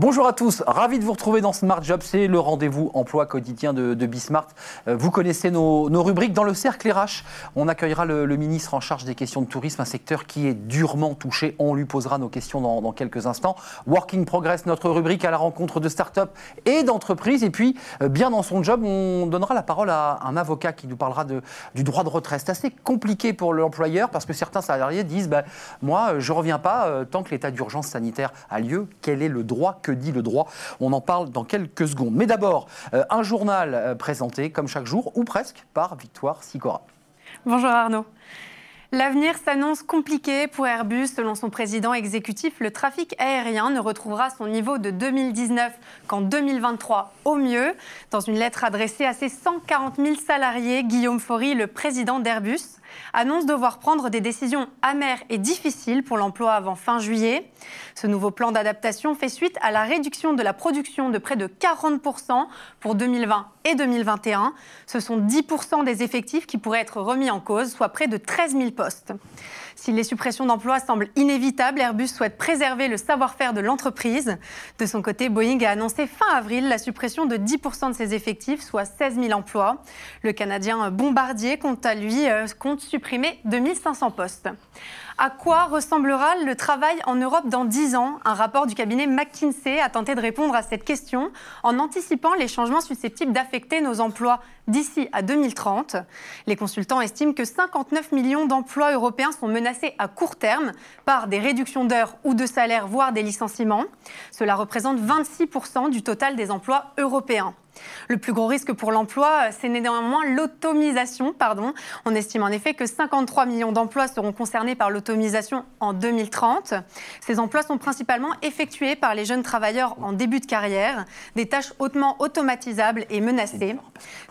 Bonjour à tous, ravi de vous retrouver dans Smart Job, c'est le rendez-vous emploi quotidien de, de Bismart. Euh, vous connaissez nos, rubriques. Dans le cercle RH, on accueillera le, ministre en charge des questions de tourisme, un secteur qui est durement touché. On lui posera nos questions dans, quelques instants. Working Progress, notre rubrique à la rencontre de start-up et d'entreprises. Et puis, euh, bien dans son job, on donnera la parole à un avocat qui nous parlera du droit de retraite. C'est assez compliqué pour l'employeur parce que certains salariés disent bah, Moi, je ne reviens pas euh, tant que l'état d'urgence sanitaire a lieu. Quel est le droit que dit le droit On en parle dans quelques secondes. Mais d'abord, euh, un journal euh, présenté, comme chaque jour, ou presque, par Victoire Sicora. Bonjour Arnaud. L'avenir s'annonce compliqué pour Airbus. Selon son président exécutif, le trafic aérien ne retrouvera son niveau de 2019 qu'en 2023 au mieux. Dans une lettre adressée à ses 140 000 salariés, Guillaume Faury, le président d'Airbus, annonce devoir prendre des décisions amères et difficiles pour l'emploi avant fin juillet. Ce nouveau plan d'adaptation fait suite à la réduction de la production de près de 40% pour 2020 et 2021. Ce sont 10% des effectifs qui pourraient être remis en cause, soit près de 13 000 postes. Si les suppressions d'emplois semblent inévitables, Airbus souhaite préserver le savoir-faire de l'entreprise. De son côté, Boeing a annoncé fin avril la suppression de 10% de ses effectifs, soit 16 000 emplois. Le Canadien Bombardier compte à lui euh, compte supprimer 2500 postes. À quoi ressemblera le travail en Europe dans 10 ans Un rapport du cabinet McKinsey a tenté de répondre à cette question en anticipant les changements susceptibles d'affecter nos emplois d'ici à 2030. Les consultants estiment que 59 millions d'emplois européens sont menacés à court terme par des réductions d'heures ou de salaires, voire des licenciements. Cela représente 26% du total des emplois européens. Le plus gros risque pour l'emploi, c'est néanmoins l'automisation. Pardon. On estime en effet que 53 millions d'emplois seront concernés par l'automisation en 2030. Ces emplois sont principalement effectués par les jeunes travailleurs en début de carrière, des tâches hautement automatisables et menacées.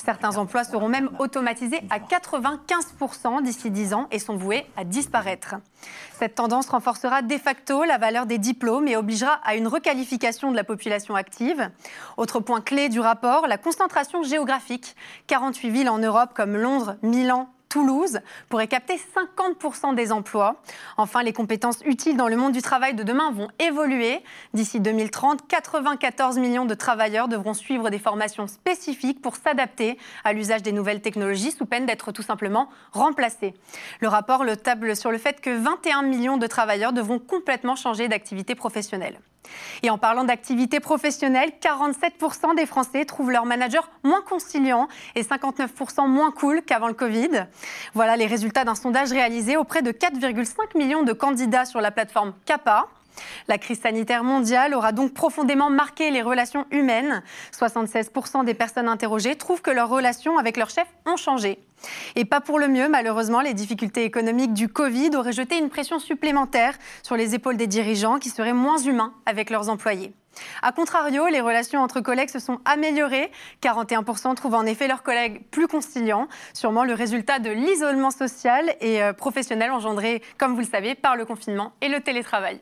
Certains emplois seront même automatisés à 95% d'ici 10 ans et sont voués à disparaître. Cette tendance renforcera de facto la valeur des diplômes et obligera à une requalification de la population active. Autre point clé du rapport, la concentration géographique. 48 villes en Europe comme Londres, Milan, Toulouse pourrait capter 50% des emplois. Enfin, les compétences utiles dans le monde du travail de demain vont évoluer. D'ici 2030, 94 millions de travailleurs devront suivre des formations spécifiques pour s'adapter à l'usage des nouvelles technologies sous peine d'être tout simplement remplacés. Le rapport le table sur le fait que 21 millions de travailleurs devront complètement changer d'activité professionnelle. Et en parlant d'activité professionnelle, 47% des Français trouvent leur manager moins conciliant et 59% moins cool qu'avant le Covid. Voilà les résultats d'un sondage réalisé auprès de 4,5 millions de candidats sur la plateforme CAPA. La crise sanitaire mondiale aura donc profondément marqué les relations humaines. 76% des personnes interrogées trouvent que leurs relations avec leur chef ont changé. Et pas pour le mieux, malheureusement, les difficultés économiques du Covid auraient jeté une pression supplémentaire sur les épaules des dirigeants qui seraient moins humains avec leurs employés. A contrario, les relations entre collègues se sont améliorées. 41% trouvent en effet leurs collègues plus conciliants, sûrement le résultat de l'isolement social et euh, professionnel engendré, comme vous le savez, par le confinement et le télétravail.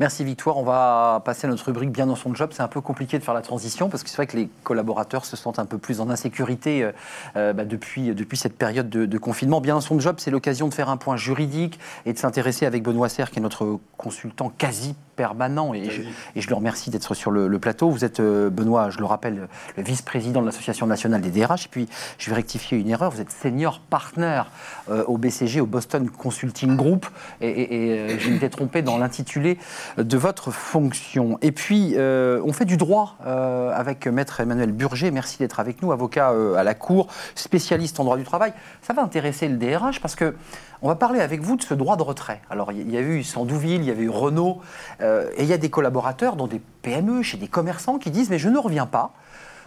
Merci Victoire. On va passer à notre rubrique bien dans son job. C'est un peu compliqué de faire la transition parce que c'est vrai que les collaborateurs se sentent un peu plus en insécurité euh, euh, bah, depuis, depuis cette période de, confinement. Bien dans son job, c'est l'occasion de faire un point juridique et de s'intéresser avec Benoît Serre, qui est notre consultant quasi permanent. Et je, et je le remercie d'être sur le, plateau. Vous êtes, euh, Benoît, je le rappelle, le vice-président de l'Association nationale des DRH. Et puis, je vais rectifier une erreur. Vous êtes senior partner au BCG, au Boston Consulting Group. Et, et je m'étais trompé dans l'intitulé de votre fonction. Et puis, euh, on fait du droit euh, avec Maître Emmanuel Burger. Merci d'être avec nous, avocat euh, à la Cour, spécialiste en droit du travail. Ça va intéresser le DRH parce que on va parler avec vous de ce droit de retrait. Alors, il y a eu Sandouville, il y avait eu Renault, et il y a des collaborateurs dans des PME, chez des commerçants, qui disent Mais je ne reviens pas.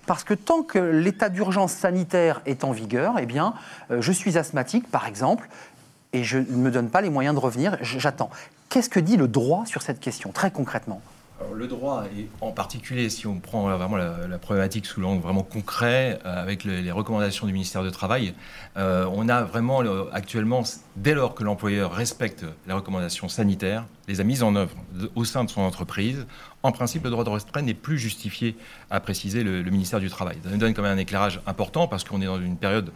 Parce que tant que l'état d'urgence sanitaire est en vigueur, eh bien, je suis asthmatique, par exemple, et je ne me donne pas les moyens de revenir, j'attends. Qu'est-ce que dit le droit sur cette question, très concrètement le droit, et en particulier si on prend vraiment la, problématique sous l'angle vraiment concret, euh, avec les, recommandations du ministère du Travail, euh, on a vraiment actuellement, dès lors que l'employeur respecte les recommandations sanitaires, les a mises en œuvre au sein de son entreprise, en principe, le droit de retrait n'est plus justifié, à préciser le, le ministère du Travail. Ça nous donne quand même un éclairage important parce qu'on est dans une période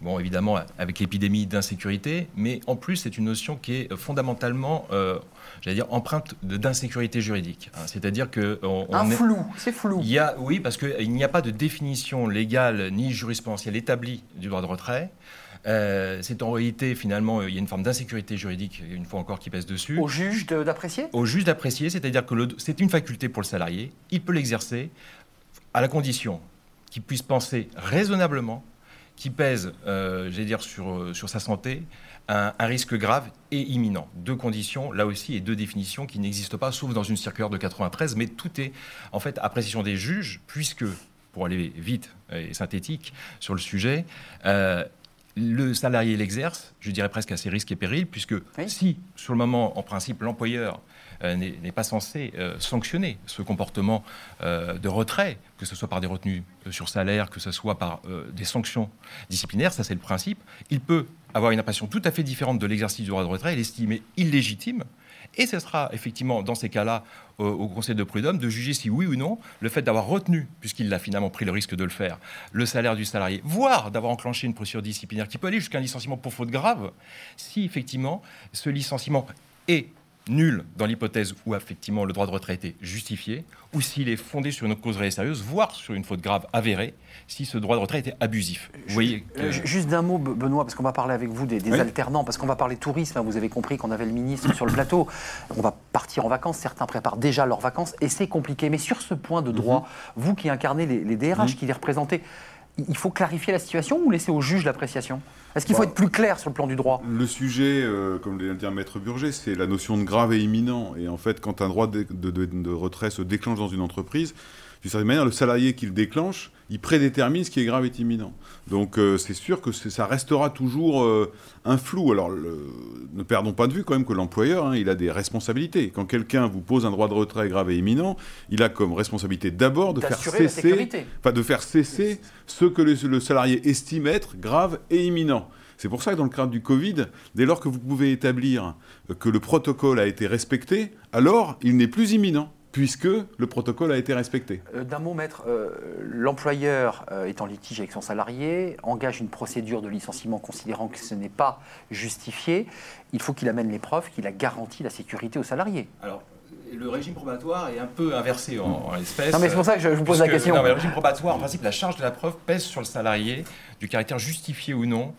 bon, évidemment, avec l'épidémie d'insécurité, mais en plus, c'est une notion qui est fondamentalement, euh, j'allais dire, empreinte d'insécurité juridique. Hein. C'est-à-dire que... Un flou, c'est flou. Il y a, oui, parce qu'il n'y a pas de définition légale ni jurisprudentielle établie du droit de retrait. Euh, c'est en réalité, finalement, il y a une forme d'insécurité juridique, une fois encore, qui pèse dessus. Au juge d'apprécier? Au juge d'apprécier, c'est-à-dire que c'est une faculté pour le salarié, il peut l'exercer à la condition qu'il puisse penser raisonnablement qui pèse, euh, j'allais dire, sur, euh, sur sa santé, un, risque grave et imminent. Deux conditions, là aussi, et deux définitions qui n'existent pas, sauf dans une circulaire de 93, mais tout est en fait appréciation des juges, puisque, pour aller vite et synthétique sur le sujet, euh, le salarié l'exerce, je dirais presque à ses risques et périls, puisque si, sur le moment, en principe, l'employeur n'est pas censé euh, sanctionner ce comportement euh, de retrait, que ce soit par des retenues sur salaire, que ce soit par des sanctions disciplinaires, ça c'est le principe. Il peut avoir une impression tout à fait différente de l'exercice du droit de retrait et l'estimer illégitime. Et ce sera effectivement dans ces cas-là au, Conseil de prud'homme de juger si oui ou non le fait d'avoir retenu, puisqu'il a finalement pris le risque de le faire, le salaire du salarié, voire d'avoir enclenché une procédure disciplinaire qui peut aller jusqu'à un licenciement pour faute grave, si effectivement ce licenciement est nul dans l'hypothèse où effectivement le droit de retrait est justifié, ou s'il est fondé sur une cause réelle et sérieuse, voire sur une faute grave avérée, si ce droit de retrait était abusif. Vous voyez euh, Juste d'un mot, Benoît, parce qu'on va parler avec vous des, alternants, parce qu'on va parler tourisme. Hein, vous avez compris qu'on avait le ministre sur le plateau. On va partir en vacances. Certains préparent déjà leurs vacances et c'est compliqué. Mais sur ce point de droit, mhm. vous qui incarnez les, DRH, mhm. qui les représentez, il faut clarifier la situation ou laisser au juge l'appréciation? Est-ce qu'il faut être plus clair sur le plan du droit? Le sujet, euh, comme vient de dire Maître Burger, c'est la notion de grave et imminent. Et en fait, quand un droit de retrait se déclenche dans une entreprise, d'une certaine manière, le salarié qui le déclenche, il prédétermine ce qui est grave et imminent. Donc euh, c'est sûr que ça restera toujours euh, un flou. Alors ne perdons pas de vue quand même que l'employeur, hein, il a des responsabilités. Quand quelqu'un vous pose un droit de retrait grave et imminent, il a comme responsabilité d'abord de faire cesser, enfin, de faire cesser ce que le salarié estime être grave et imminent. C'est pour ça que dans le cadre du Covid, dès lors que vous pouvez établir que le protocole a été respecté, alors il n'est plus imminent puisque le protocole a été respecté. Euh, d'un mot, maître, euh, l'employeur euh, est en litige avec son salarié, engage une procédure de licenciement considérant que ce n'est pas justifié. Il faut qu'il amène les preuves qu'il a garanti la sécurité au salarié. Alors, le régime probatoire est un peu inversé en, l'espèce. Non, mais c'est pour ça que je vous pose la question. Non, mais le régime probatoire, en principe, la charge de la preuve pèse sur le salarié du caractère justifié ou non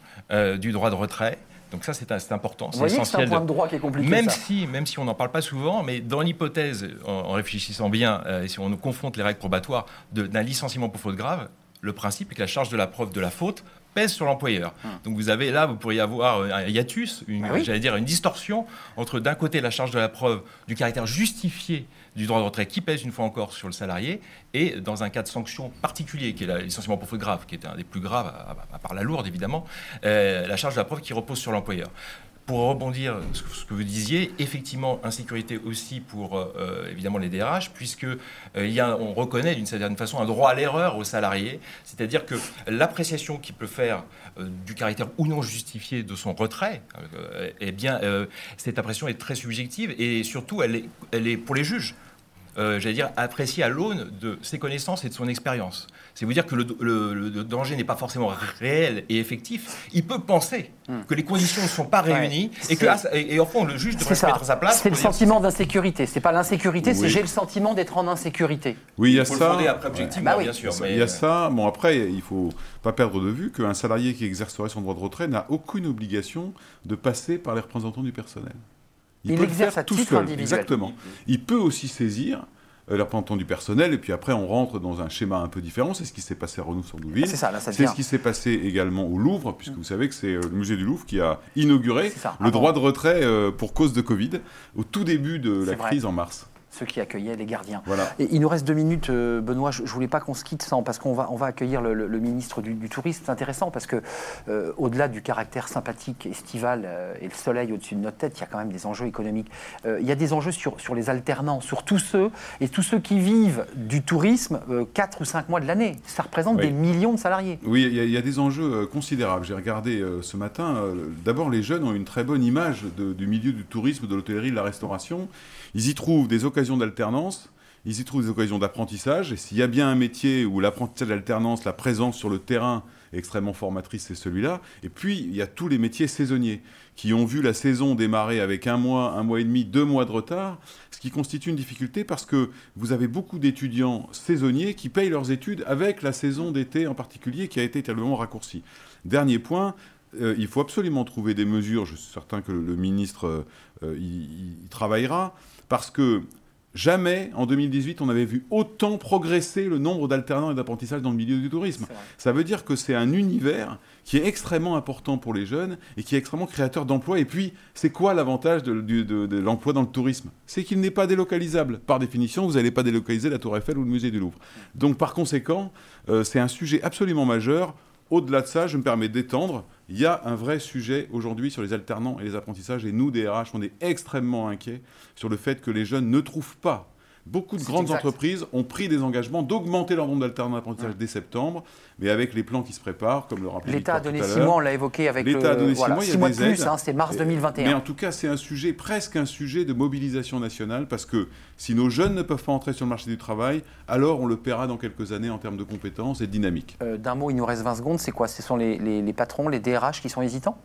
du droit de retrait. Donc ça, c'est important. C'est essentiel. C'est un point de droit qui est compliqué. Même si, même si on n'en parle pas souvent, mais dans l'hypothèse, en, réfléchissant bien, euh, et si on nous confronte les règles probatoires d'un licenciement pour faute grave, le principe est que la charge de la preuve de la faute pèse sur l'employeur. Hum. Donc vous avez là, vous pourriez avoir un hiatus, une, bah j'allais dire une distorsion entre d'un côté la charge de la preuve du caractère justifié du droit de retrait qui pèse une fois encore sur le salarié, et dans un cas de sanction particulier, qui est le licenciement pour faute grave, qui est un des plus graves, à, part la lourde évidemment, euh, la charge de la preuve qui repose sur l'employeur. Pour rebondir sur ce que vous disiez, effectivement, insécurité aussi pour euh, évidemment les DRH, puisque euh, on reconnaît d'une certaine façon un droit à l'erreur aux salariés, c'est-à-dire que l'appréciation qu'il peut faire euh, du caractère ou non justifié de son retrait, eh bien, cette impression est très subjective et surtout, elle est, elle est pour les juges. J'allais dire, appréciée à l'aune de ses connaissances et de son expérience. C'est vous dire que le, danger n'est pas forcément réel et effectif. Il peut penser hmm. que les conditions ne sont pas réunies et que, et, fond, le juge devrait se mettre à sa place. C'est le sentiment d'insécurité. C'est pas l'insécurité, c'est j'ai le sentiment d'être en insécurité. Oui, il y a il faut ça. Le après objectivement, bah bien sûr. Il y a ça. Bon, après, il faut pas perdre de vue qu'un salarié qui exercerait son droit de retrait n'a aucune obligation de passer par les représentants du personnel. Il, peut exerce faire tout seul. Exactement. Il peut aussi saisir euh, la représentant du personnel, et puis après on rentre dans un schéma un peu différent. C'est ce qui s'est passé à Renou-sur-Douville. Ah, c'est ce qui s'est passé également au Louvre, puisque vous savez que c'est euh, le musée du Louvre qui a inauguré le droit de retrait euh, pour cause de Covid au tout début de la crise en mars ceux qui accueillaient les gardiens. Voilà. Et il nous reste deux minutes, euh, Benoît. Je ne voulais pas qu'on se quitte sans, parce qu'on va, on va accueillir le, ministre du, Tourisme. C'est intéressant parce que, euh, au-delà du caractère sympathique, estival euh, et le soleil au-dessus de notre tête, il y a quand même des enjeux économiques. il y a des enjeux sur, sur les alternants, sur tous ceux et tous ceux qui vivent du tourisme 4 ou 5 mois de l'année. Ça représente des millions de salariés. Oui, il y, a, des enjeux considérables. J'ai regardé ce matin. D'abord, les jeunes ont une très bonne image du milieu du tourisme, de l'hôtellerie, de la restauration. Ils y trouvent des occasions d'alternance, ils y trouvent des occasions d'apprentissage. Et s'il y a bien un métier où l'apprentissage d'alternance, la présence sur le terrain extrêmement formatrice, c'est celui-là. Et puis, il y a tous les métiers saisonniers qui ont vu la saison démarrer avec un mois, un mois et demi, deux mois de retard, ce qui constitue une difficulté parce que vous avez beaucoup d'étudiants saisonniers qui payent leurs études avec la saison d'été en particulier qui a été tellement raccourcie. Dernier point, euh, il faut absolument trouver des mesures, je suis certain que le, ministre euh, y, travaillera, parce que Jamais en 2018 on avait vu autant progresser le nombre d'alternants et d'apprentissage dans le milieu du tourisme. Ça veut dire que c'est un univers qui est extrêmement important pour les jeunes et qui est extrêmement créateur d'emplois. Et puis, c'est quoi l'avantage de, l'emploi dans le tourisme? C'est qu'il n'est pas délocalisable. Par définition, vous n'allez pas délocaliser la Tour Eiffel ou le musée du Louvre. Donc, par conséquent, euh, c'est un sujet absolument majeur. Au-delà de ça, je me permets d'étendre. Il y a un vrai sujet aujourd'hui sur les alternants et les apprentissages. Et nous, DRH, on est extrêmement inquiets sur le fait que les jeunes ne trouvent pas Beaucoup de grandes entreprises ont pris des engagements d'augmenter leur nombre d'alternants d'apprentissage dès septembre, mais avec les plans qui se préparent, comme le rappelait L'État a donné six mois, on l'a évoqué avec L'État a donné six mois, il y a mois de plus, hein, c'est mars 2021. Mais en tout cas, c'est un sujet, presque un sujet de mobilisation nationale, parce que si nos jeunes ne peuvent pas entrer sur le marché du travail, alors on le paiera dans quelques années en termes de compétences et de dynamique. Euh, d'un mot, il nous reste 20 secondes, c'est quoi? Ce sont les, les patrons, les DRH qui sont hésitants?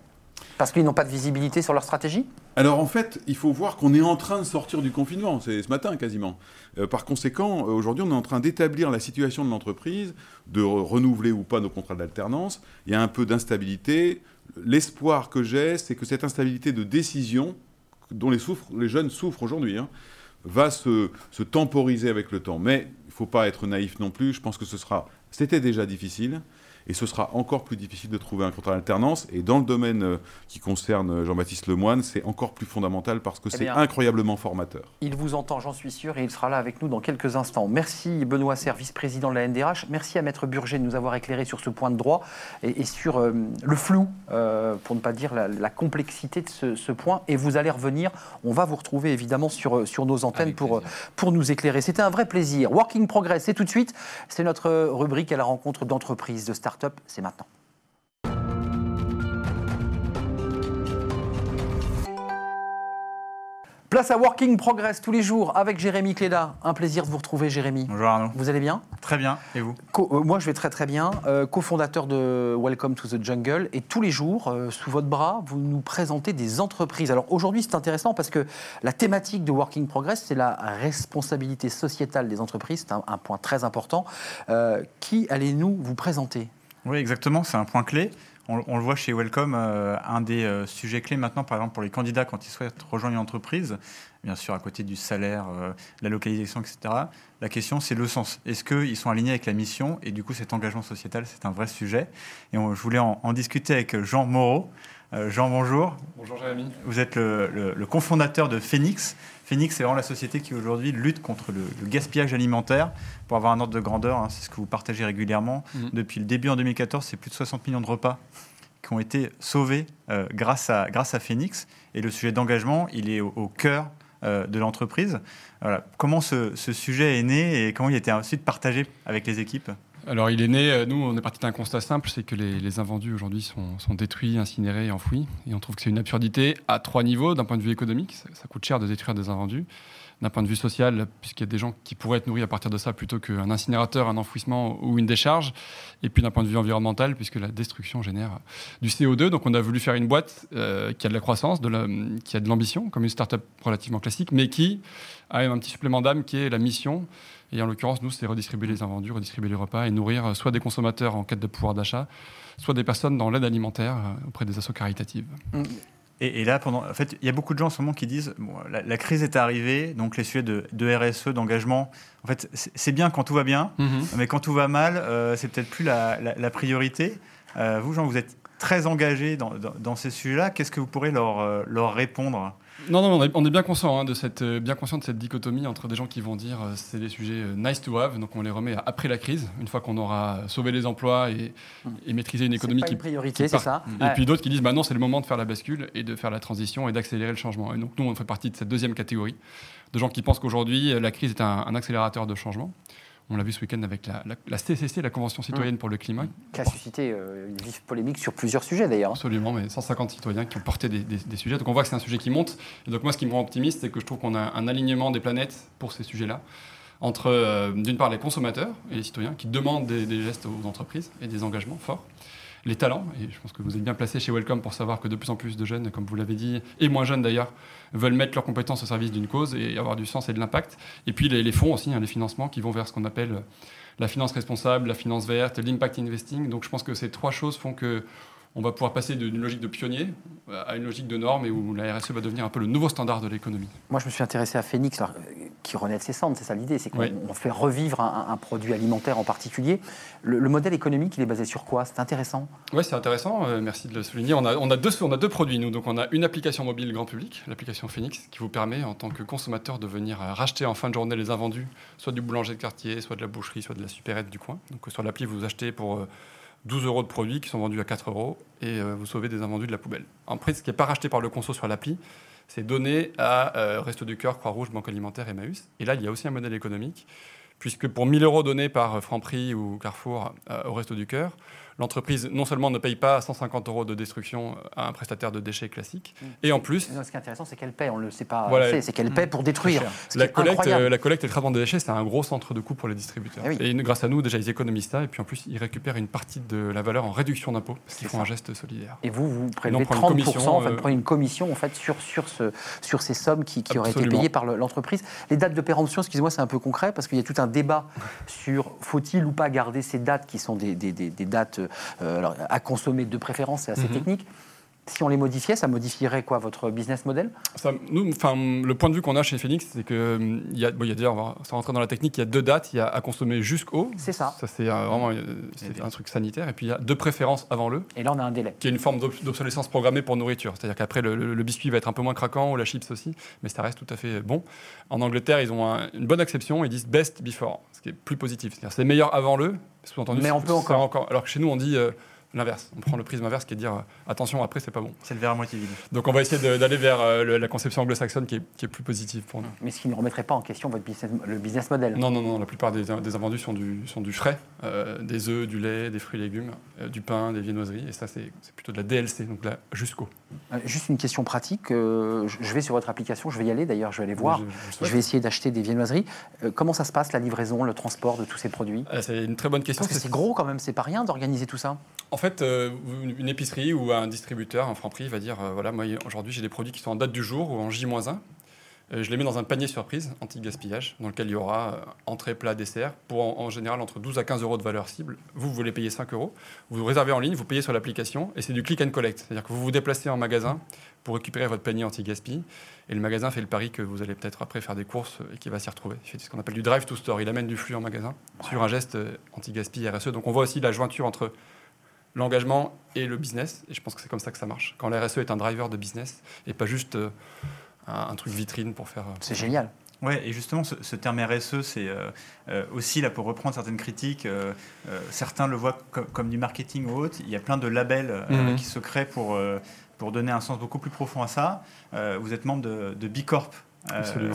Parce qu'ils n'ont pas de visibilité sur leur stratégie? Alors en fait, il faut voir qu'on est en train de sortir du confinement, c'est ce matin quasiment. Euh, par conséquent, euh, aujourd'hui, on est en train d'établir la situation de l'entreprise, de renouveler ou pas nos contrats d'alternance. Il y a un peu d'instabilité. L'espoir que j'ai, c'est que cette instabilité de décision, dont les, jeunes souffrent aujourd'hui, hein, va se, temporiser avec le temps. Mais il ne faut pas être naïf non plus. Je pense que ce sera. C'était déjà difficile et ce sera encore plus difficile de trouver un contrat d'alternance. Et dans le domaine euh, qui concerne euh, Jean-Baptiste Lemoine, c'est encore plus fondamental parce que eh c'est incroyablement formateur. Il vous entend, j'en suis sûr, et il sera là avec nous dans quelques instants. Merci Benoît Serre, vice-président de la NDRH. Merci à Maître Burger de nous avoir éclairé sur ce point de droit et, sur euh, le flou, pour ne pas dire la, complexité de ce, point. Et vous allez revenir, on va vous retrouver évidemment sur, sur nos antennes pour, pour nous éclairer. C'était un vrai plaisir. Working Progress, et tout de suite, c'est notre rubrique à la rencontre d'entreprises, de start c'est maintenant. Place à Working Progress tous les jours avec Jérémy Cléda. Un plaisir de vous retrouver, Jérémy. Bonjour Arnaud. Vous allez bien? Très bien. Et vous? Euh, Moi, je vais très très bien. Euh, cofondateur de Welcome to the Jungle. Et tous les jours, euh, sous votre bras, vous nous présentez des entreprises. Alors aujourd'hui, c'est intéressant parce que la thématique de Working Progress, c'est la responsabilité sociétale des entreprises. C'est un, un, point très important. qui allez-nous vous présenter? Oui, exactement, c'est un point clé. On, le voit chez Welcome, euh, un des euh, sujets clés maintenant, par exemple, pour les candidats quand ils souhaitent rejoindre une entreprise, bien sûr, à côté du salaire, euh, la localisation, etc., la question, c'est le sens. Est-ce qu'ils sont alignés avec la mission? Et du coup, cet engagement sociétal, c'est un vrai sujet. Et je voulais en, en, discuter avec Jean Moreau. Jean, bonjour. Bonjour, Jérémy. Vous êtes le, le, le cofondateur de Phoenix. Phoenix, c'est vraiment la société qui aujourd'hui lutte contre le, gaspillage alimentaire. Pour avoir un ordre de grandeur, hein, c'est ce que vous partagez régulièrement. Mhm. Depuis le début en 2014, c'est plus de 60 millions de repas qui ont été sauvés euh, grâce, à, grâce à Phoenix. Et le sujet d'engagement, il est au, cœur euh, de l'entreprise. Voilà. Comment ce, ce, sujet est né et comment il a été ensuite partagé avec les équipes? Alors il est né, euh, nous on est parti d'un constat simple, c'est que les, invendus aujourd'hui sont, détruits, incinérés, enfouis. Et on trouve que c'est une absurdité à trois niveaux. D'un point de vue économique, ça, coûte cher de détruire des invendus. D'un point de vue social, puisqu'il y a des gens qui pourraient être nourris à partir de ça plutôt qu'un incinérateur, un enfouissement ou une décharge. Et puis d'un point de vue environnemental, puisque la destruction génère du CO2. Donc on a voulu faire une boîte euh, qui a de la croissance, qui a de l'ambition, comme une start-up relativement classique, mais qui a un petit supplément d'âme qui est la mission et en l'occurrence, nous, c'est redistribuer les invendus, redistribuer les repas et nourrir euh, soit des consommateurs en quête de pouvoir d'achat, soit des personnes dans l'aide alimentaire euh, auprès des associations caritatives. Mm. Et, là, pendant, en fait, il y a beaucoup de gens en ce moment qui disent la, crise est arrivée, donc les sujets de, RSE, d'engagement, en fait, c'est bien quand tout va bien, mm-hmm. mais quand tout va mal, euh, c'est peut-être plus la, priorité. vous, Jean, vous êtes très engagé dans, dans ces sujets-là. Qu'est-ce que vous pourrez leur, leur répondre? Non, non, on est, bien conscient hein, de cette, euh, bien conscient de cette dichotomie entre des gens qui vont dire euh, c'est des sujets euh, nice to have, donc on les remet après la crise, une fois qu'on aura sauvé les emplois et, et maîtrisé une économie pas qui une priorité, c'est ça? Et puis d'autres qui disent bah non, c'est le moment de faire la bascule et de faire la transition et d'accélérer le changement. Et donc nous, on fait partie de cette deuxième catégorie de gens qui pensent qu'aujourd'hui la crise est un accélérateur de changement. On l'a vu ce week-end avec la, CCC, la Convention citoyenne pour le climat. Qui a suscité euh, une vive polémique sur plusieurs sujets d'ailleurs. Absolument, mais 150 citoyens qui ont porté des, sujets. Donc on voit que c'est un sujet qui monte. Et donc moi, ce qui me rend optimiste, c'est que je trouve qu'on a un alignement des planètes pour ces sujets-là entre, euh, d'une part, les consommateurs et les citoyens qui demandent des, des gestes aux entreprises et des engagements forts. Les talents, et je pense que vous êtes bien placé chez Welcome pour savoir que de plus en plus de jeunes, comme vous l'avez dit, et moins jeunes d'ailleurs, veulent mettre leurs compétences au service d'une cause et avoir du sens et de l'impact. Et puis les, fonds aussi, hein, les financements qui vont vers ce qu'on appelle la finance responsable, la finance verte, l'impact investing. Donc je pense que ces trois choses font que on va pouvoir passer d'une logique de pionnier à une logique de norme et où la RSE va devenir un peu le nouveau standard de l'économie. Moi, je me suis intéressé à Phoenix, alors, euh, qui renaît de ses cendres, c'est ça l'idée, c'est qu'on Oui. fait revivre un, un produit alimentaire en particulier. Le, le modèle économique, il est basé sur quoi? C'est intéressant? Oui, c'est intéressant, euh, merci de le souligner. On a, on, a deux, on a deux produits, nous. Donc, on a une application mobile grand public, l'application Phoenix, qui vous permet, en tant que consommateur, de venir euh, racheter en fin de journée les invendus, soit du boulanger de quartier, soit de la boucherie, soit de la supérette du coin. Donc, euh, sur l'appli, vous achetez pour euh, 12 euros de produits qui sont vendus à 4 euros et euh, vous sauvez des invendus de la poubelle. Après, ce qui n'est pas racheté par le conso sur l'appli, c'est donné à euh, Resto du Cœur, Croix-Rouge, Banque Alimentaire, Emmaüs. Et là, il y a aussi un modèle économique, puisque pour 1000 euros donnés par Franprix ou Carrefour euh, au Resto du Cœur, l'entreprise non seulement ne paye pas 150 euros de destruction à un prestataire de déchets classique, et en plus, Non, Ce qui est intéressant, c'est qu'elle paie, on ne le sait pas, Voilà. c'est qu'elle paie pour détruire. Ce qui la collecte, euh, la collecte et le traitement des déchets, c'est un gros centre de coût pour les distributeurs. Eh oui. Et grâce à nous, déjà, ils économisent ça, et puis en plus, ils récupèrent une partie de la valeur en réduction d'impôts, parce qu'ils font ça. un geste solidaire. Et vous, vous une 30%, commission, en fait, euh, vous prenez une commission en fait, sur, sur, ce, sur ces sommes qui, qui auraient été payées par le- l'entreprise. Les dates de péremption, excusez-moi, c'est un peu concret parce qu'il y a tout un débat sur faut-il ou pas garder ces dates qui sont des, des- des- des dates alors, à consommer de préférence, c'est assez Mhm. technique. Si on les modifiait, ça modifierait quoi votre business model? Ça, nous, enfin, le point de vue qu'on a chez Phoenix, c'est que hum, il y a, bon, il y a déjà, on va sans rentrer dans la technique, il y a deux dates. Il y a à consommer jusqu'au. C'est ça. Ça, c'est euh, vraiment euh, un truc sanitaire. Et puis, il y a deux préférences avant le, Et là, on a un délai. qui est une forme d'obs- d'obsolescence programmée pour nourriture. C'est-à-dire qu'après, le, le- le biscuit va être un peu moins craquant, ou la chips aussi, mais ça reste tout à fait bon. En Angleterre, ils ont un- une bonne exception, ils disent best before, ce qui est plus positif. C'est-à-dire c'est meilleur avant le, sous-entendu. Mais on peut encore. Alors que chez nous, on dit euh, l'inverse. On prend le prisme inverse qui est de dire euh, attention, après, c'est pas bon. C'est le verre à moitié vide. Donc on va essayer d'aller vers euh, le- la conception anglo-saxonne qui est, qui est plus positive pour nous. Mais ce qui ne remettrait pas en question votre business, le business model. Non, non, non, la plupart des, des invendus sont du, sont du frais, euh, des œufs, du lait, des fruits et légumes, euh, du pain, des viennoiseries, et ça c'est c'est plutôt de la DLC, donc là jusqu'au. Juste une question pratique. euh, je vais sur votre application, je vais y aller d'ailleurs, je vais aller voir. Je- je vais essayer d'acheter des viennoiseries. Euh, comment ça se passe, la livraison, le transport de tous ces produits? Ah, c'est une très bonne question. Parce que c'est gros quand même, c'est pas rien d'organiser tout ça. En fait, euh, une épicerie ou un distributeur, un franc-prix, va dire euh, voilà, moi aujourd'hui j'ai des produits qui sont en date du jour ou en J-1. Euh, je les mets dans un panier surprise, anti-gaspillage, dans lequel il y aura entrée, plat, dessert, pour en, général entre 12 à 15 euros de valeur cible. Vous, vous voulez payer 5 euros. Vous vous réservez en ligne, vous payez sur l'application, et c'est du click and collect. C'est-à-dire que vous vous déplacez en magasin pour récupérer votre panier anti-gaspi, et le magasin fait le pari que vous allez peut-être après faire des courses et qu'il va s'y retrouver. Il fait ce qu'on appelle du drive to store. Il amène du flux en magasin sur un geste anti-gaspi RSE. Donc on voit aussi la jointure entre l'engagement et le business. Et je pense que c'est comme ça que ça marche. Quand la RSE est un driver de business et pas juste euh, un, un truc vitrine pour faire. euh, C'est génial. Ouais, et justement, ce, ce terme RSE, c'est euh, euh, aussi, là, pour reprendre certaines critiques, euh, euh, certains le voient co- comme du marketing ou autre. Il y a plein de labels euh, Mhm. qui se créent pour, euh, pour donner un sens beaucoup plus profond à ça. Euh, vous êtes membre de, de B Euh, Absolument.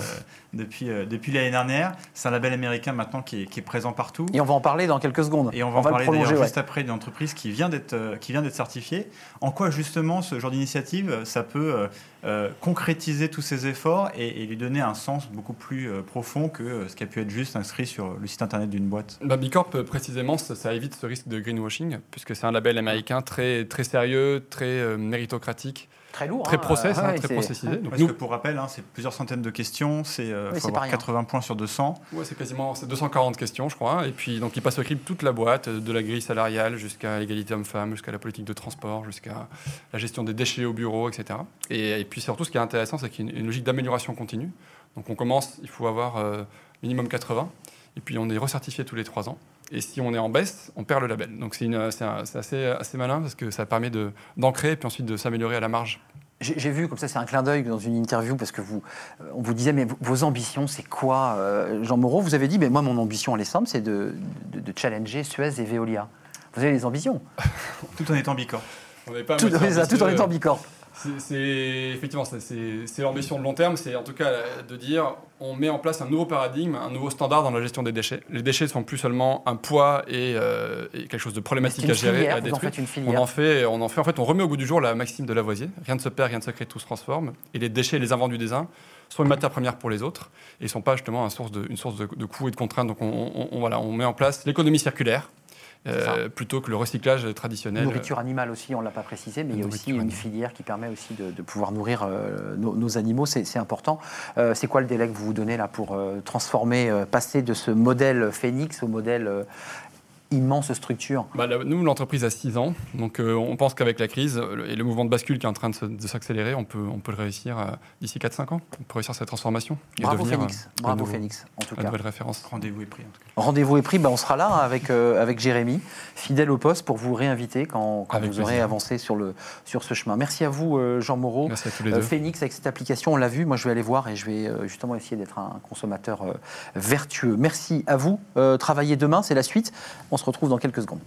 depuis euh, depuis l'année dernière. C'est un label américain maintenant qui est, qui est présent partout. Et on va en parler dans quelques secondes. Et on va en le parler prolonger. d'ailleurs ouais. juste après d'une entreprise qui vient d'être euh, qui vient d'être certifiée. En quoi justement ce genre d'initiative ça peut euh, concrétiser tous ces efforts et, et lui donner un sens beaucoup plus euh, profond que ce qui a pu être juste inscrit sur le site internet d'une boîte? Bah, Bicorp, précisément, ça, ça évite ce risque de greenwashing, puisque c'est un label américain très, très sérieux, très euh, méritocratique, Très lourd. très hein, process, euh, hein, ouais, très processisé. Donc Parce nous, que pour rappel, hein, c'est plusieurs centaines de questions, c'est euh, Oui, faut c'est pas avoir rien. 80 points sur 200. Ouais, c'est quasiment c'est 240 questions, je crois. Et puis, donc, il passe au crible toute la boîte, euh, de la grille salariale jusqu'à l'égalité homme-femme, jusqu'à la politique de transport, jusqu'à la gestion des déchets au bureau, etc. Et, et puis, surtout, ce qui est intéressant, c'est qu'il y a une, une logique d'amélioration continue. Donc, on commence, il faut avoir euh, minimum 80. Et puis, on est recertifié tous les trois ans. Et si on est en baisse, on perd le label. Donc, c'est assez, assez malin parce que ça permet d'ancrer et puis ensuite de s'améliorer à la marge. J'ai vu, comme ça, c'est un clin d'œil dans une interview, parce que vous, on vous disait, mais vos ambitions, c'est quoi euh, Jean Moreau, vous avez dit, mais moi, mon ambition, elle est simple, c'est de, de- de challenger Suez et Veolia. Vous avez des ambitions, Tout en étant bicorp. On pas tout, ça, tout en étant bicorp. C'est effectivement c'est l'ambition de long terme, c'est en tout cas de dire on met en place un nouveau paradigme, un nouveau standard dans la gestion des déchets. Les déchets ne sont plus seulement un poids et, euh, quelque chose de problématique à gérer, à détruire. on en fait, on en fait en fait, on remet au goût du jour la maxime de Lavoisier. Rien ne se perd, rien ne se crée, tout se transforme. Et les déchets, les invendus des uns sont une matière première pour les autres et ne sont pas justement une source de, une source de, coûts et de contraintes. Donc on, voilà, on met en place l'économie circulaire. Euh, plutôt que le recyclage traditionnel. Nourriture animale aussi, on ne l'a pas précisé, mais il y a aussi une filière qui permet aussi de, pouvoir nourrir euh, nos, animaux, c'est important. Euh, c'est quoi le délai que vous vous donnez là pour transformer, passer de ce modèle Phoenix au modèle immense structure bah, Nous, l'entreprise a 6 ans, donc euh, on pense qu'avec la crise et le mouvement de bascule qui est en train de s'accélérer, on peut, on peut le réussir euh, d'ici 4-5 ans. On peut réussir cette transformation et Bravo devenir Phoenix. Euh, Bravo Phoenix, en tout cas. nouvelle référence. Rendez-vous est pris. Rendez-vous est pris, bah, on sera là avec, avec Jérémy, fidèle au poste, pour vous réinviter quand, quand vous aurez avancé sur, le, sur ce chemin. Merci à vous, Jean Moreau. Merci à tous les deux. Phoenix, avec cette application, on l'a vu. Moi, je vais aller voir et je vais justement essayer d'être un consommateur vertueux. Merci à vous. travaillez demain, c'est la suite. On se retrouve dans quelques secondes.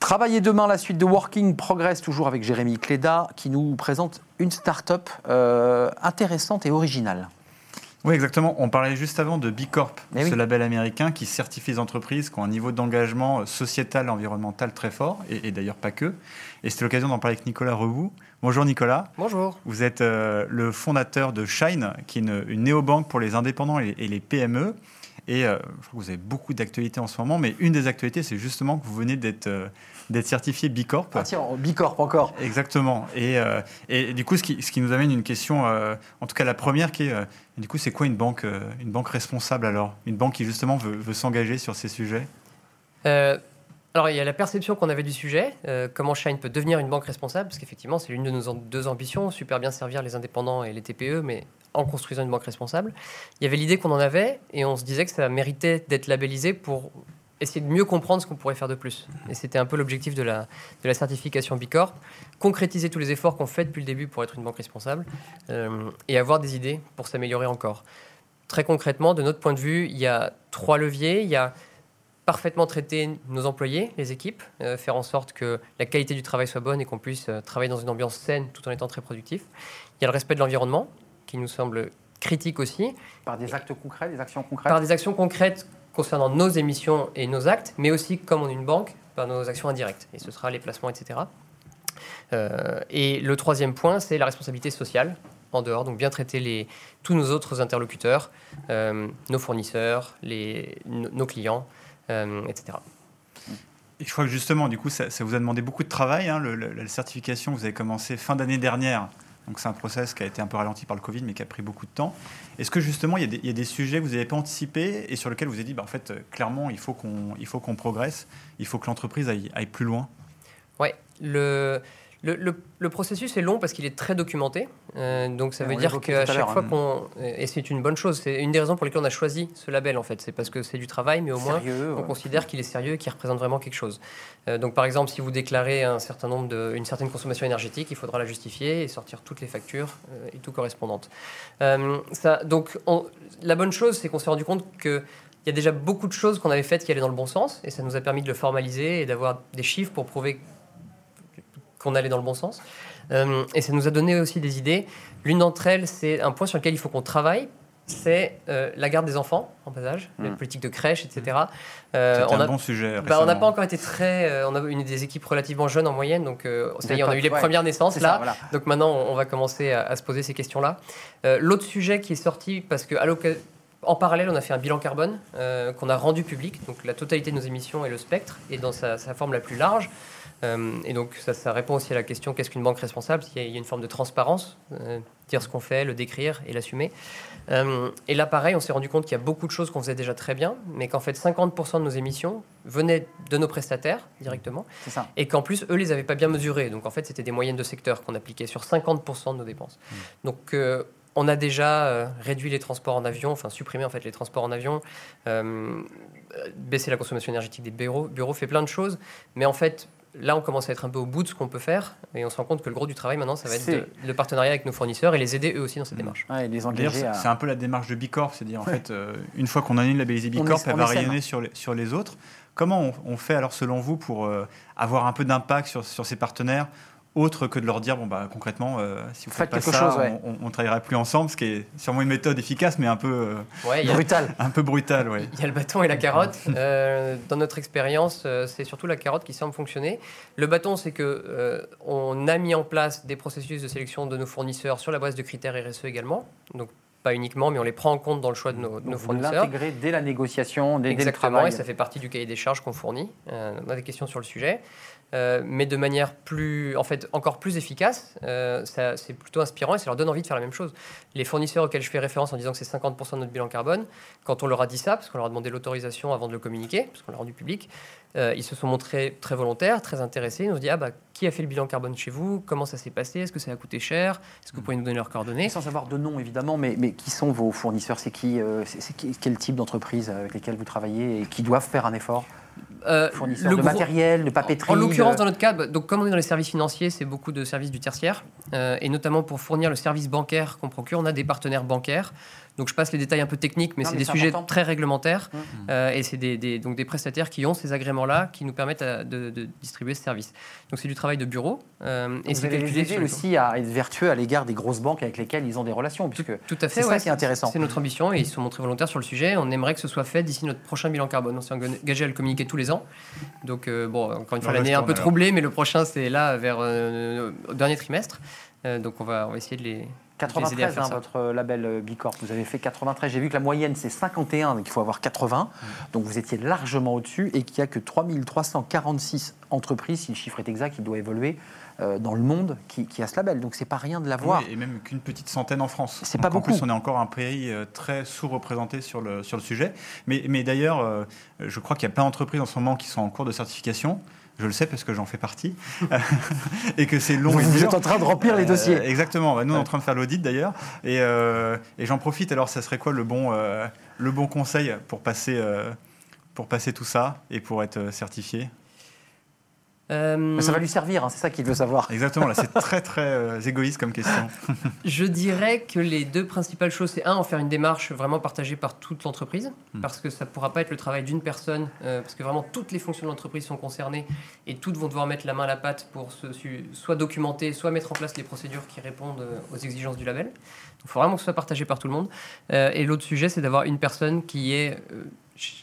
Travailler demain, la suite de Working Progress, toujours avec Jérémy Cléda, qui nous présente une start-up euh, intéressante et originale. Oui, exactement. On parlait juste avant de B Corp, eh ce label américain qui certifie les entreprises qui ont un niveau d'engagement sociétal, environnemental très fort, et, d'ailleurs pas que. Et c'était l'occasion d'en parler avec Nicolas Rebout. Bonjour Nicolas. Bonjour. Vous êtes euh, le fondateur de Shine, qui est une, une néobanque pour les indépendants et, les PME. Et euh, je crois que vous avez beaucoup d'actualités en ce moment, mais une des actualités, c'est justement que vous venez d'être d'être certifié B Corp. Ah tiens, B Corp encore. Exactement. Et, euh, et du coup, ce qui, ce qui, nous amène une question, euh, en tout cas la première, qui est, euh, du coup, c'est quoi une banque, une banque responsable alors? Une banque qui justement veut, veut s'engager sur ces sujets? Alors, il y a la perception qu'on avait du sujet, comment Shine peut devenir une banque responsable, parce qu'effectivement, c'est l'une de nos deux ambitions, super bien servir les indépendants et les TPE, mais en construisant une banque responsable. Il y avait l'idée qu'on en avait, et on se disait que ça méritait d'être labellisé pour essayer de mieux comprendre ce qu'on pourrait faire de plus. Et c'était un peu l'objectif de la, de la certification Bicorp, concrétiser tous les efforts qu'on fait depuis le début pour être une banque responsable euh, et avoir des idées pour s'améliorer encore. Très concrètement, de notre point de vue, il y a trois leviers. Il y a parfaitement traiter nos employés, les équipes, euh, faire en sorte que la qualité du travail soit bonne et qu'on puisse euh, travailler dans une ambiance saine tout en étant très productif. Il y a le respect de l'environnement, qui nous semble critique aussi. Par des actes concrets, des actions concrètes? Par des actions concrètes concernant nos émissions et nos actes, mais aussi, comme on est une banque, par nos actions indirectes. Et ce sera les placements, etc. Euh, et le troisième point, c'est la responsabilité sociale en dehors, donc bien traiter tous nos autres interlocuteurs, euh, nos fournisseurs, nos clients, euh, etc. Et je crois que justement, du coup, ça, vous a demandé beaucoup de travail. Hein, la certification, vous avez commencé fin d'année dernière donc c'est un process qui a été un peu ralenti par le Covid, mais qui a pris beaucoup de temps. Est-ce que justement, il y, a des, sujets que vous n'avez pas anticipés et sur lesquels vous avez dit, bah, en fait, clairement, il faut qu'on progresse, il faut que l'entreprise aille, plus loin? Oui, le, processus est long parce qu'il est très documenté. Euh, donc ça veut dire qu'à chaque fois hein. qu'on... Et c'est une bonne chose. C'est une des raisons pour lesquelles on a choisi ce label, en fait. C'est parce que c'est du travail, mais au moins on considère qu'il est sérieux et qu'il représente vraiment quelque chose. Euh, donc par exemple, si vous déclarez un certain nombre de, une certaine consommation énergétique, il faudra la justifier et sortir toutes les factures euh, et tout correspondantes. ça, donc la bonne chose, c'est qu'on s'est rendu compte que il y a déjà beaucoup de choses qu'on avait faites qui allaient dans le bon sens, et ça nous a permis de le formaliser et d'avoir des chiffres pour prouver qu'on allait dans le bon sens. Euh, et ça nous a donné aussi des idées. L'une d'entre elles, c'est un point sur lequel il faut qu'on travaille, c'est euh, la garde des enfants en bas âge, la hmm. politique de crèche, etc. Euh, on a, un bon sujet. Bah, on n'a pas encore été très. on a une des équipes relativement jeunes en moyenne, donc ça on a eu les premières naissances là. Donc maintenant, on, va commencer à, se poser ces questions-là. L'autre sujet qui est sorti, parce que en parallèle, on a fait un bilan carbone qu'on a rendu public, donc la totalité de nos émissions et le spectre, et dans sa forme la plus large. Euh, et donc ça, répond aussi à la question qu'est-ce qu'une banque responsable? Il y a une forme de transparence, euh, dire ce qu'on fait, le décrire et l'assumer. Euh, et là, pareil, on s'est rendu compte qu'il y a beaucoup de choses qu'on faisait déjà très bien, mais qu'en fait 50% de nos émissions venaient de nos prestataires directement, et qu'en plus eux les avaient pas bien mesurées. Donc en fait, c'était des moyennes de secteur qu'on appliquait sur 50% de nos dépenses. Mmh. Donc on a déjà réduit les transports en avion, enfin supprimé en fait les transports en avion, baissé la consommation énergétique des bureaux, bureaux, fait plein de choses, mais en fait là, on commence à être un peu au bout de ce qu'on peut faire et on se rend compte que le gros du travail maintenant, ça va être le partenariat avec nos fournisseurs et les aider eux aussi dans cette mmh. démarche. C'est un peu la démarche de Bicorp, c'est-à-dire en fait, euh, une fois qu'on a une labellisée Bicorp, elle va rayonner sur les, sur les autres. Comment on, fait alors selon vous pour euh, avoir un peu d'impact sur, sur ces partenaires autre que de leur dire bon bah concrètement euh, si vous faites, pas quelque ça, chose, on, ne travaillera plus ensemble, ce qui est sûrement une méthode efficace mais un peu euh, brutal. Un peu brutal, ouais. Il y a le bâton et la carotte. Euh, dans notre expérience, c'est surtout la carotte qui semble fonctionner. Le bâton, c'est que on a mis en place des processus de sélection de nos fournisseurs sur la base de critères RSE également. Donc pas uniquement, mais on les prend en compte dans le choix de nos, nos fournisseurs. Vous l'intégrez dès la négociation, dès, Exactement, le travail. et ça fait partie du cahier des charges qu'on fournit. on a des questions sur le sujet. Euh, mais de manière plus, en fait, encore plus efficace. Euh, c'est plutôt inspirant et ça leur donne envie de faire la même chose. Les fournisseurs auxquels je fais référence en disant que c'est 50% de notre bilan carbone, quand on leur a dit ça, parce qu'on leur a demandé l'autorisation avant de le communiquer, parce qu'on l'a rendu public, euh, ils se sont montrés très volontaires, très intéressés. Ils nous ont dit ah bah qui a fait le bilan carbone chez vous? Comment ça s'est passé? Est-ce que ça a coûté cher? Est-ce que vous pouvez nous donner leurs coordonnées? Sans savoir de nom évidemment, mais, mais qui sont vos fournisseurs? C'est qui, c'est quel type d'entreprise avec lesquels vous travaillez et qui doivent faire un effort? Euh, le de matériel, de papeterie. En, l'occurrence, dans notre cas, bah, donc comme on est dans les services financiers, c'est beaucoup de services du tertiaire, euh, et notamment pour fournir le service bancaire qu'on procure, on a des partenaires bancaires. Donc je passe les détails un peu techniques, mais c'est des sujets très réglementaires. Mmh. Euh, et c'est des, donc des prestataires qui ont ces agréments-là qui nous permettent de, distribuer ce service. Donc c'est du travail de bureau. Euh, et c'est calculé aussi à être vertueux à l'égard des grosses banques avec lesquelles ils ont des relations. Puisque tout, à fait. C'est ça qui est intéressant. C'est notre ambition et ils sont montrés volontaires sur le sujet. On aimerait que ce soit fait d'ici notre prochain bilan carbone. On s'est engagé à le communiquer tous les ans. Donc euh, bon, encore une fois, l'année est un peu troublée, mais le prochain c'est là vers au dernier trimestre. donc on va, on va essayer de les 93, hein, votre label euh, Bicorp. Vous avez fait 93. J'ai vu que la moyenne, c'est 51, donc il faut avoir 80. Mm. Donc vous étiez largement au-dessus et qu'il n'y a que 3346 entreprises, si le chiffre est exact, il doit évoluer, euh, dans le monde qui, a ce label. Donc c'est pas rien de l'avoir. Oui, et même qu'une petite centaine en France. C'est pas beaucoup. En plus, on est encore un pays euh, très sous-représenté sur le, sur le sujet. Mais, mais d'ailleurs, je crois qu'il y a plein d'entreprises en ce moment qui sont en cours de certification. Je le sais parce que j'en fais partie. et que c'est long. Vous, êtes en train de remplir les euh, dossiers. exactement. Bah, nous, on est en train de faire l'audit d'ailleurs. Et, euh, et j'en profite. Alors, ça serait quoi le bon, euh, le bon conseil pour passer, pour passer tout ça et pour être certifié? Euh, ça va lui servir, hein, c'est ça qu'il veut savoir. Exactement, là c'est très très euh, égoïste comme question. Je dirais que les deux principales choses, c'est un, en faire une démarche vraiment partagée par toute l'entreprise, hmm. parce que ça ne pourra pas être le travail d'une personne, euh, parce que vraiment toutes les fonctions de l'entreprise sont concernées et toutes vont devoir mettre la main à la pâte pour se, soit documenter, soit mettre en place les procédures qui répondent aux exigences du label. Donc il faut vraiment que ce soit partagé par tout le monde. et l'autre sujet, c'est d'avoir une personne qui est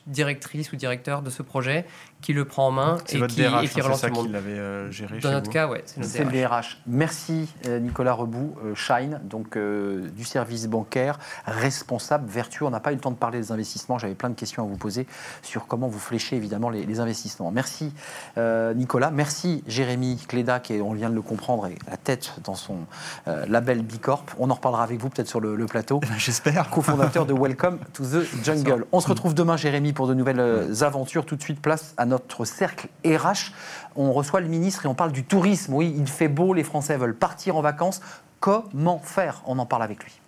directrice ou directeur de ce projet qui le prend en main et, qui, et qui relance ça Qui l'avait euh, géré Dans notre cas, ouais, c'est le DRH. Merci euh, Nicolas Rebout, euh, Shine, donc du service bancaire, responsable, vertueux. On n'a pas eu le temps de parler des investissements. J'avais plein de questions à vous poser sur comment vous fléchez évidemment les, investissements. Merci Nicolas, merci Jérémy Cléda, qui on vient de le comprendre, est la tête dans son label Bicorp. On en reparlera avec vous peut-être sur le, plateau. J'espère. Co-fondateur de Welcome to the Jungle. On se retrouve demain, Jérémy, pour de nouvelles aventures. Tout de suite, place à notre cercle RH. On reçoit le ministre et on parle du tourisme. Oui, il fait beau, les Français veulent partir en vacances. Comment faire? On en parle avec lui.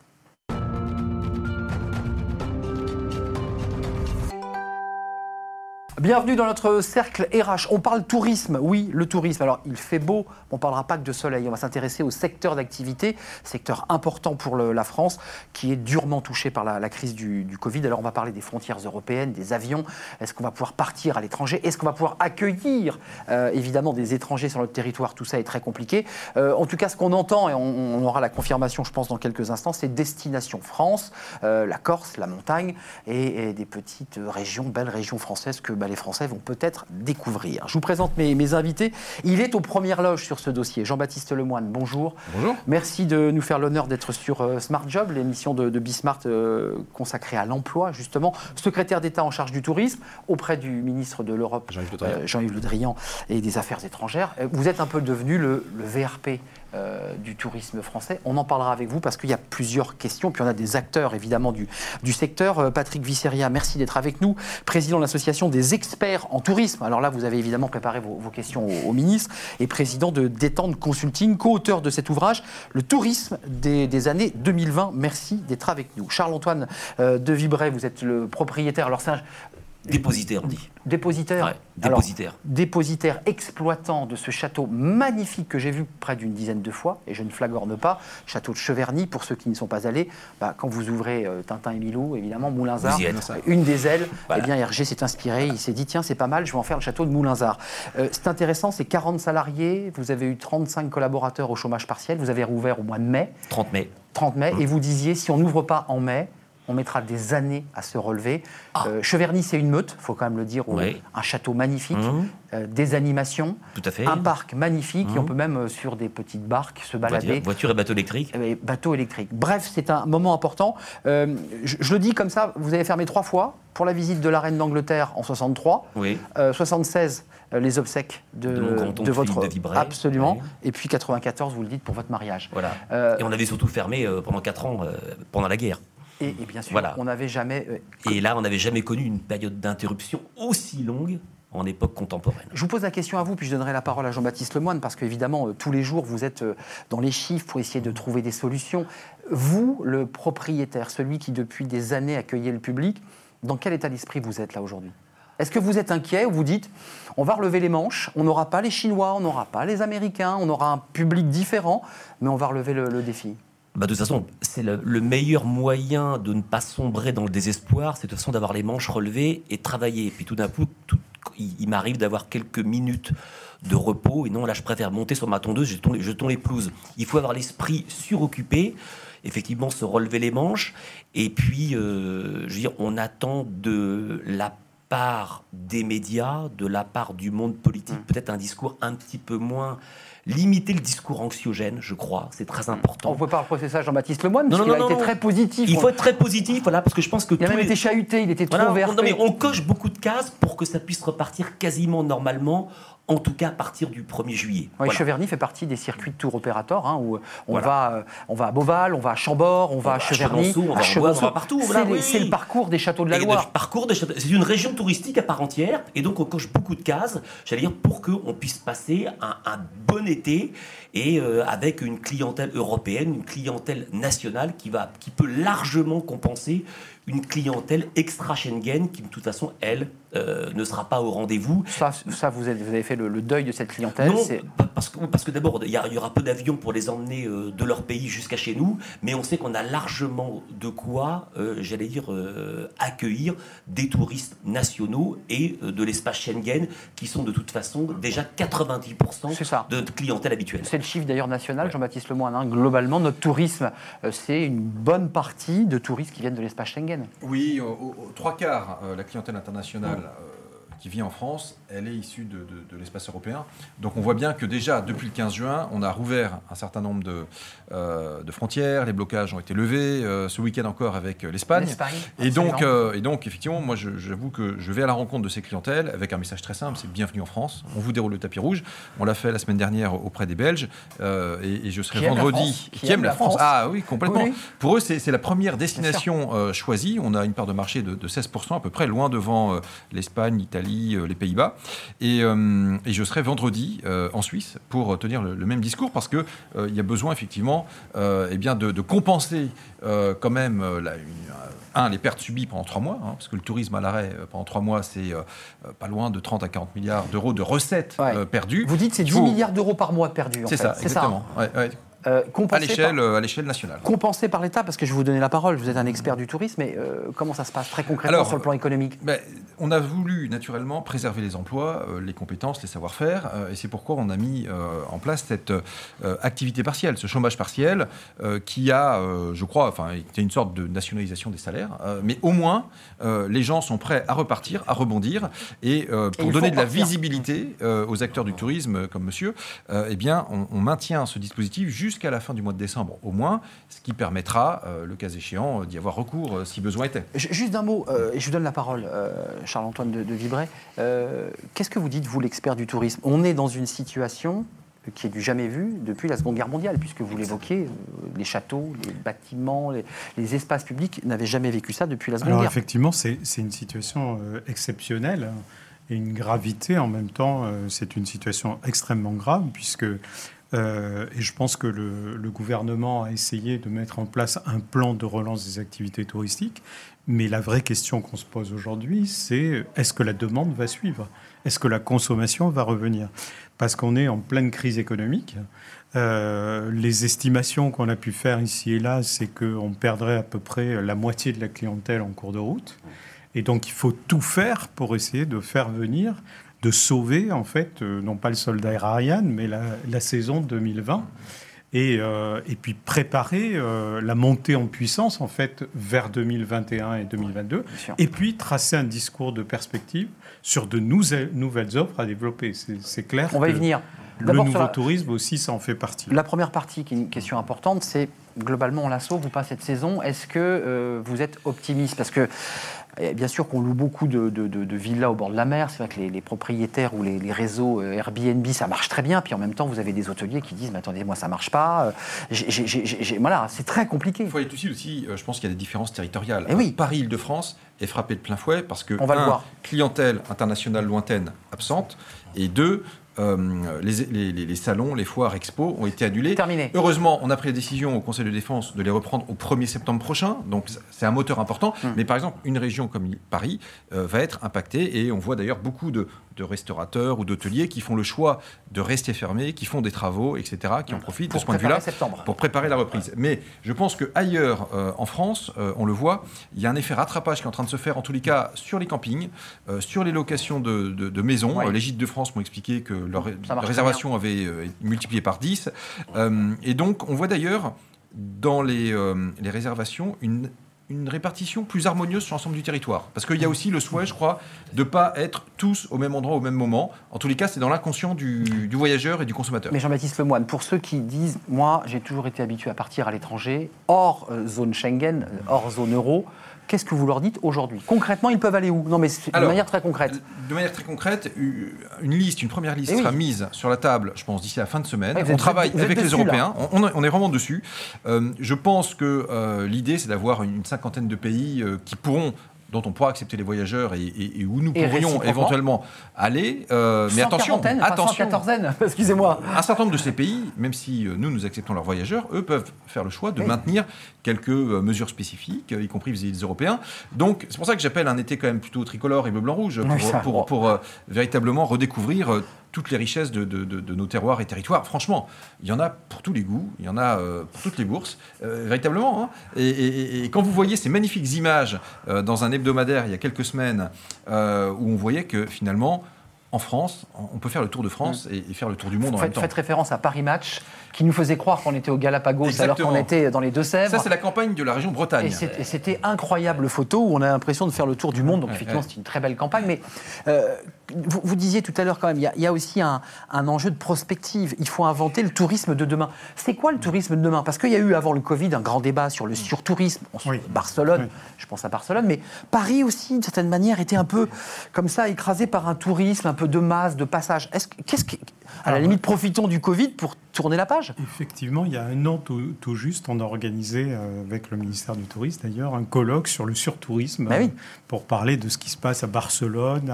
Bienvenue dans notre cercle RH. On parle tourisme, oui, le tourisme. Alors, il fait beau, on ne parlera pas que de soleil. On va s'intéresser au secteur d'activité, secteur important pour la France, qui est durement touché par la, crise du, Covid. Alors, on va parler des frontières européennes, des avions. Est-ce qu'on va pouvoir partir à l'étranger? Est-ce qu'on va pouvoir accueillir, euh, évidemment, des étrangers sur notre territoire? Tout ça est très compliqué. Euh, en tout cas, ce qu'on entend, et on, aura la confirmation, je pense, dans quelques instants, c'est destination France, euh, la Corse, la montagne, et, des petites régions, belles régions françaises que... Bah, les Français vont peut-être découvrir. Je vous présente mes, mes, invités. Il est aux premières loges sur ce dossier. Jean-Baptiste Lemoine, bonjour. Bonjour. Merci de nous faire l'honneur d'être sur euh, Smart Job, l'émission de, de Bismart euh, consacrée à l'emploi, justement. Secrétaire d'État en charge du tourisme, auprès du ministre de l'Europe, Jean-Yves Le, Drian, et des Affaires étrangères. Vous êtes un peu devenu le, le VRP euh, du tourisme français. On en parlera avec vous parce qu'il y a plusieurs questions, puis on a des acteurs évidemment du, du secteur. Euh, Patrick Visseria, merci d'être avec nous, président de l'association des experts en tourisme. Alors là, vous avez évidemment préparé vos, questions au, ministre et président de Détente Consulting, co-auteur de cet ouvrage, Le tourisme des, années 2020. Merci d'être avec nous. Charles-Antoine euh, de Vibray, vous êtes le propriétaire. Alors c'est Dépositaire, on dit. Dépositaire Dépositaire. dépositaire exploitant de ce château magnifique que j'ai vu près d'une dizaine de fois, et je ne flagorne pas, château de Cheverny, pour ceux qui ne sont pas allés, bah, quand vous ouvrez euh, Tintin et Milou, évidemment, Moulinsart, une des ailes, eh bien Hergé s'est inspiré, il s'est dit, tiens, c'est pas mal, je vais en faire le château de Moulinsart. Euh, c'est intéressant, c'est 40 salariés, vous avez eu 35 collaborateurs au chômage partiel, vous avez rouvert au mois de mai. 30 mai. 30 mai, et vous disiez, si on n'ouvre pas en mai, on mettra des années à se relever. Ah. Euh, Cheverny, c'est une meute, il faut quand même le dire, un château magnifique, mmh. euh, des animations, un parc magnifique, et on mmh. peut même euh, sur des petites barques se balader. Voiture, et bateau électrique Bateau électrique. Bref, c'est un moment important. Je, je, le dis comme ça, vous avez fermé trois fois pour la visite de la reine d'Angleterre en 63, oui. 76 les obsèques de, de, votre de absolument, et puis 94, vous le dites pour votre mariage. Voilà. et on avait surtout fermé pendant quatre ans pendant la guerre. Et, bien sûr, on n'avait jamais. Euh, et là, on n'avait jamais connu une période d'interruption aussi longue en époque contemporaine. Je vous pose la question à vous, puis je donnerai la parole à Jean-Baptiste Lemoine, parce qu'évidemment, euh, tous les jours, vous êtes euh, dans les chiffres pour essayer de trouver des solutions. Vous, le propriétaire, celui qui depuis des années accueillait le public, dans quel état d'esprit vous êtes là aujourd'hui? Est-ce que vous êtes inquiet ou vous dites, on va relever les manches, on n'aura pas les Chinois, on n'aura pas les Américains, on aura un public différent, mais on va relever le défi? Bah, de toute façon, c'est le, meilleur moyen de ne pas sombrer dans le désespoir, c'est de toute façon d'avoir les manches relevées et de travailler. Et puis tout d'un coup, il, m'arrive d'avoir quelques minutes de repos. Et non, là, je préfère monter sur ma tondeuse, je tombe, je les pelouses. Il faut avoir l'esprit suroccupé, effectivement, se relever les manches. Et puis, euh, je veux dire, on attend de la part des médias, de la part du monde politique, mmh. peut-être un discours un petit peu moins limiter le discours anxiogène, je crois, c'est très important. On ne peut pas reprocher ça Jean-Baptiste Lemoyne, parce qu'il a été très positif. Il faut être très positif, voilà, parce que je pense que... Il a même été chahuté, il était trop vert. mais on coche beaucoup de cases pour que ça puisse repartir quasiment normalement en tout cas à partir du 1er juillet. Oui, Cheverny fait partie des circuits de tour opérateur, hein, où on, va, euh, on va à Beauval, on va à Chambord, on, va à Cheverny, on va à on va partout. C'est le parcours des châteaux de la Loire. parcours C'est une région touristique à part entière, et donc on coche beaucoup de cases, j'allais dire, pour qu'on puisse passer un, un, bon été, et euh, avec une clientèle européenne, une clientèle nationale qui, va, qui peut largement compenser une clientèle extra-Schengen qui, de toute façon, elle, euh, ne sera pas au rendez-vous. Ça, ça vous, avez, fait le, deuil de cette clientèle Non, parce que, parce que d'abord, il y, aura peu d'avions pour les emmener euh, de leur pays jusqu'à chez nous, mais on sait qu'on a largement de quoi, euh, j'allais dire, accueillir des touristes nationaux et de l'espace Schengen, qui sont de toute façon déjà 90% de clientèle habituelle. C'est le chiffre d'ailleurs national, Jean-Baptiste Lemoyne. Hein. Globalement, notre tourisme, c'est une bonne partie de touristes qui viennent de l'espace Schengen. Oui, trois quarts, euh, la clientèle internationale qui vit en France, elle est issue de, l'espace européen. Donc on voit bien que déjà, depuis le 15 juin, on a rouvert un certain nombre de, euh, frontières, les blocages ont été levés, euh, ce week-end encore avec euh, l'Espagne. Et, donc, et donc, effectivement, moi j'avoue que je vais à la rencontre de ces clientèles avec un message très simple, c'est bienvenue en France, on vous déroule le tapis rouge. On l'a fait la semaine dernière auprès des Belges, et, je serai vendredi. Qui, aime la France. Ah oui, complètement. Pour eux, c'est la première destination choisie. On a une part de marché de, de 16% à peu près, loin devant l'Espagne, l'Italie, euh, les Pays-Bas. Euh, et, je serai vendredi euh, en Suisse pour tenir le, même discours parce qu'il il y a besoin effectivement eh bien de, compenser quand même un, les pertes subies pendant trois mois, hein, parce que le tourisme à l'arrêt pendant trois mois, c'est pas loin de 30 à 40 milliards d'euros de recettes perdues. Vous dites c'est 10 milliards d'euros par mois perdus. C'est ça, exactement. Ça, hein. Euh, euh, à l'échelle nationale. Compensé par l'État, parce que je vais vous donner la parole, vous êtes un expert du tourisme, mais euh, comment ça se passe très concrètement sur le plan économique? ben, On a voulu naturellement préserver les emplois, les compétences, les savoir-faire, et c'est pourquoi on a mis en place cette activité partielle, ce chômage partiel, qui a, je crois, enfin, était une sorte de nationalisation des salaires, mais au moins les gens sont prêts à repartir, à rebondir, et pour donner de la visibilité aux acteurs du tourisme comme monsieur, eh bien, on, on maintient ce dispositif juste jusqu'à la fin du mois de décembre au moins, ce qui permettra, euh, le cas échéant, euh, d'y avoir recours euh, si besoin était. Juste d'un mot, et je vous donne la parole, Charles-Antoine de, de Vibray. Qu'est-ce que vous dites, vous, l'expert du tourisme? On est dans une situation qui est du jamais vu depuis la Seconde Guerre mondiale, puisque vous l'évoquez, les châteaux, les bâtiments, les, espaces publics n'avaient jamais vécu ça depuis la Seconde Alors Guerre. Effectivement, c'est une situation exceptionnelle et une gravité en même temps. c'est une situation extrêmement grave, puisque et je pense que le, le, gouvernement a essayé de mettre en place un plan de relance des activités touristiques. Mais la vraie question qu'on se pose aujourd'hui, c'est est-ce que la demande va suivre? Est-ce que la consommation va revenir? Parce qu'on est en pleine crise économique. Euh, les estimations qu'on a pu faire ici et là, c'est qu'on perdrait à peu près la moitié de la clientèle en cours de route. Et donc il faut tout faire pour essayer de faire venir, de sauver en fait, euh, non pas le soldat aérien, mais la, la saison 2020. Et, euh, et, puis préparer euh, la montée en puissance en fait vers 2021 et 2022, et puis tracer un discours de perspective sur de nouvelles offres à développer. C'est clair. On va y venir. Le nouveau tourisme aussi, ça en fait partie. La première partie, qui est une question importante, c'est globalement, on la sauve ou pas cette saison Est-ce que euh, vous êtes optimiste? Parce que bien sûr qu'on loue beaucoup de, de, villas au bord de la mer. C'est vrai que les, propriétaires ou les, réseaux euh, Airbnb, ça marche très bien. Puis en même temps, vous avez des hôteliers qui disent Mais attendez, moi, ça marche pas. Euh, voilà, c'est très compliqué. Il faut être aussi, aussi je pense qu'il y a des différences territoriales. Et eh oui. Paris-Île-de-France est frappé de plein fouet parce que, on va le voir. clientèle internationale lointaine absente, et deux, euh, les, salons, les foires, expos ont été annulés. Terminé. Heureusement, on a pris la décision au Conseil de défense de les reprendre au 1er septembre prochain. Donc c'est un moteur important. Hmm. Mais par exemple, une région comme Paris euh, va être impactée et on voit d'ailleurs beaucoup de, de restaurateurs ou d'hôteliers qui font le choix de rester fermés, qui font des travaux, etc., qui en profitent de ce point de vue-là pour préparer la reprise. Mais je pense qu'ailleurs euh, en France, euh, on le voit, il y a un effet rattrapage qui est en train de se faire, en tous les cas, sur les campings, euh, sur les locations de, maisons. les gîtes de France m'ont expliqué que leur, réservation avait multiplié par 10. et donc, on voit d'ailleurs dans les, les réservations une une répartition plus harmonieuse sur l'ensemble du territoire. Parce qu'il y a aussi le souhait, je crois, de ne pas être tous au même endroit au même moment. En tous les cas, c'est dans l'inconscient du, voyageur et du consommateur. Mais Jean-Baptiste Lemoine, pour ceux qui disent, moi, j'ai toujours été habitué à partir à l'étranger, hors euh, zone Schengen, euh, hors zone euro, Qu'est-ce que vous leur dites aujourd'hui? Concrètement, ils peuvent aller où? Non, mais de manière très concrète. De manière très concrète, une liste, une première liste eh sera mise sur la table, je pense, d'ici la fin de semaine. on travaille avec les Européens, on, est vraiment dessus. Euh, je pense que euh, l'idée, c'est d'avoir une cinquantaine de pays euh, qui pourront dont on pourra accepter les voyageurs et, où nous pourrions éventuellement aller. Euh, mais attention, attention, excusez-moi. Un certain nombre de ces pays, même si euh, nous nous acceptons leurs voyageurs, eux peuvent faire le choix de maintenir quelques euh, mesures spécifiques, y compris vis-à-vis des Européens. Donc c'est pour ça que j'appelle un été quand même plutôt tricolore et bleu blanc rouge pour, pour, véritablement redécouvrir toutes les richesses de, nos terroirs et territoires. Franchement, il y en a pour tous les goûts, il y en a pour toutes les bourses, véritablement. Hein. Et, quand vous voyez ces magnifiques images dans un hebdomadaire il y a quelques semaines euh, où on voyait que finalement, en France, on peut faire le tour de France mm. et, faire le tour du monde en même temps. Faites référence à Paris Match, qui nous faisait croire qu'on était au Galapagos alors qu'on était dans les Deux-Sèvres. Ça, c'est la campagne de la région Bretagne. Et c'était incroyable photo où on a l'impression de faire le tour du monde. Donc, effectivement, c'est une très belle campagne. Mais euh, vous, disiez tout à l'heure, quand même, il y, a, aussi un, enjeu de prospective. Il faut inventer le tourisme de demain. C'est quoi le tourisme de demain? Parce qu'il y a eu, avant le Covid, un grand débat sur le surtourisme. Barcelone, je pense à Barcelone, mais Paris aussi, d'une certaine manière, était un peu comme ça, écrasé par un tourisme un peu de masse, de passage. Qu'est-ce que à la limite, profitons du Covid pour tourner la page. Effectivement, il y a un an tout, juste, on a organisé, euh, avec le ministère du Tourisme d'ailleurs, un colloque sur le surtourisme bah pour parler de ce qui se passe à Barcelone.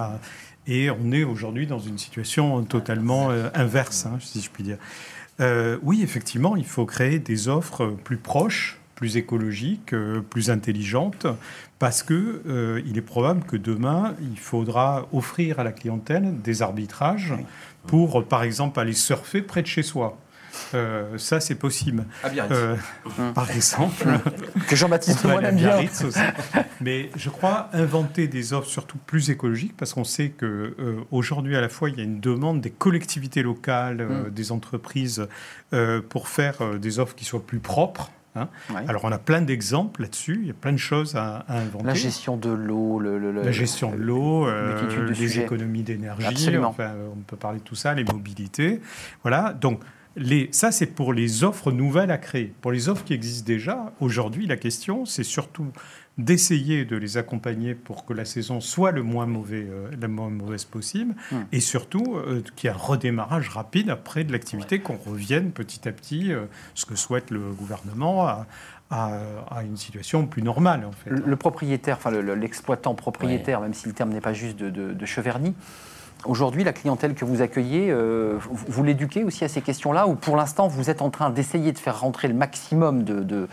et on est aujourd'hui dans une situation totalement euh, inverse, hein, si je puis dire. Euh, oui, effectivement, il faut créer des offres plus proches plus écologiques, plus intelligentes, parce que il est probable que demain, il faudra offrir à la clientèle des arbitrages pour, par exemple, aller surfer près de chez soi. Euh, ça, c'est possible. À Biarritz. Euh, par exemple. que Jean-Baptiste aime bien. Aussi. Mais je crois inventer des offres surtout plus écologiques parce qu'on sait que euh, aujourd'hui à la fois il y a une demande des collectivités locales, mm. des entreprises pour faire des offres qui soient plus propres. Hein. Alors on a plein d'exemples là-dessus, il y a plein de choses à, inventer. La gestion de l'eau, le, la gestion de l'eau, euh, les économies d'énergie, enfin, on peut parler de tout ça, les mobilités. Voilà, donc les, ça c'est pour les offres nouvelles à créer. Pour les offres qui existent déjà, aujourd'hui la question c'est surtout d'essayer de les accompagner pour que la saison soit le moins, mauvais, euh, la moins mauvaise possible, hmm. et surtout euh, qu'il y ait un redémarrage rapide après de l'activité, qu'on revienne petit à petit, euh, ce que souhaite le gouvernement, à, à, une situation plus normale. En fait. le, propriétaire, enfin l'exploitant propriétaire, même si le terme n'est pas juste de, de, de Cheverny, Aujourd'hui, la clientèle que vous accueillez, euh, vous, l'éduquez aussi à ces questions-là ou pour l'instant, vous êtes en train d'essayer de faire rentrer le maximum de, de,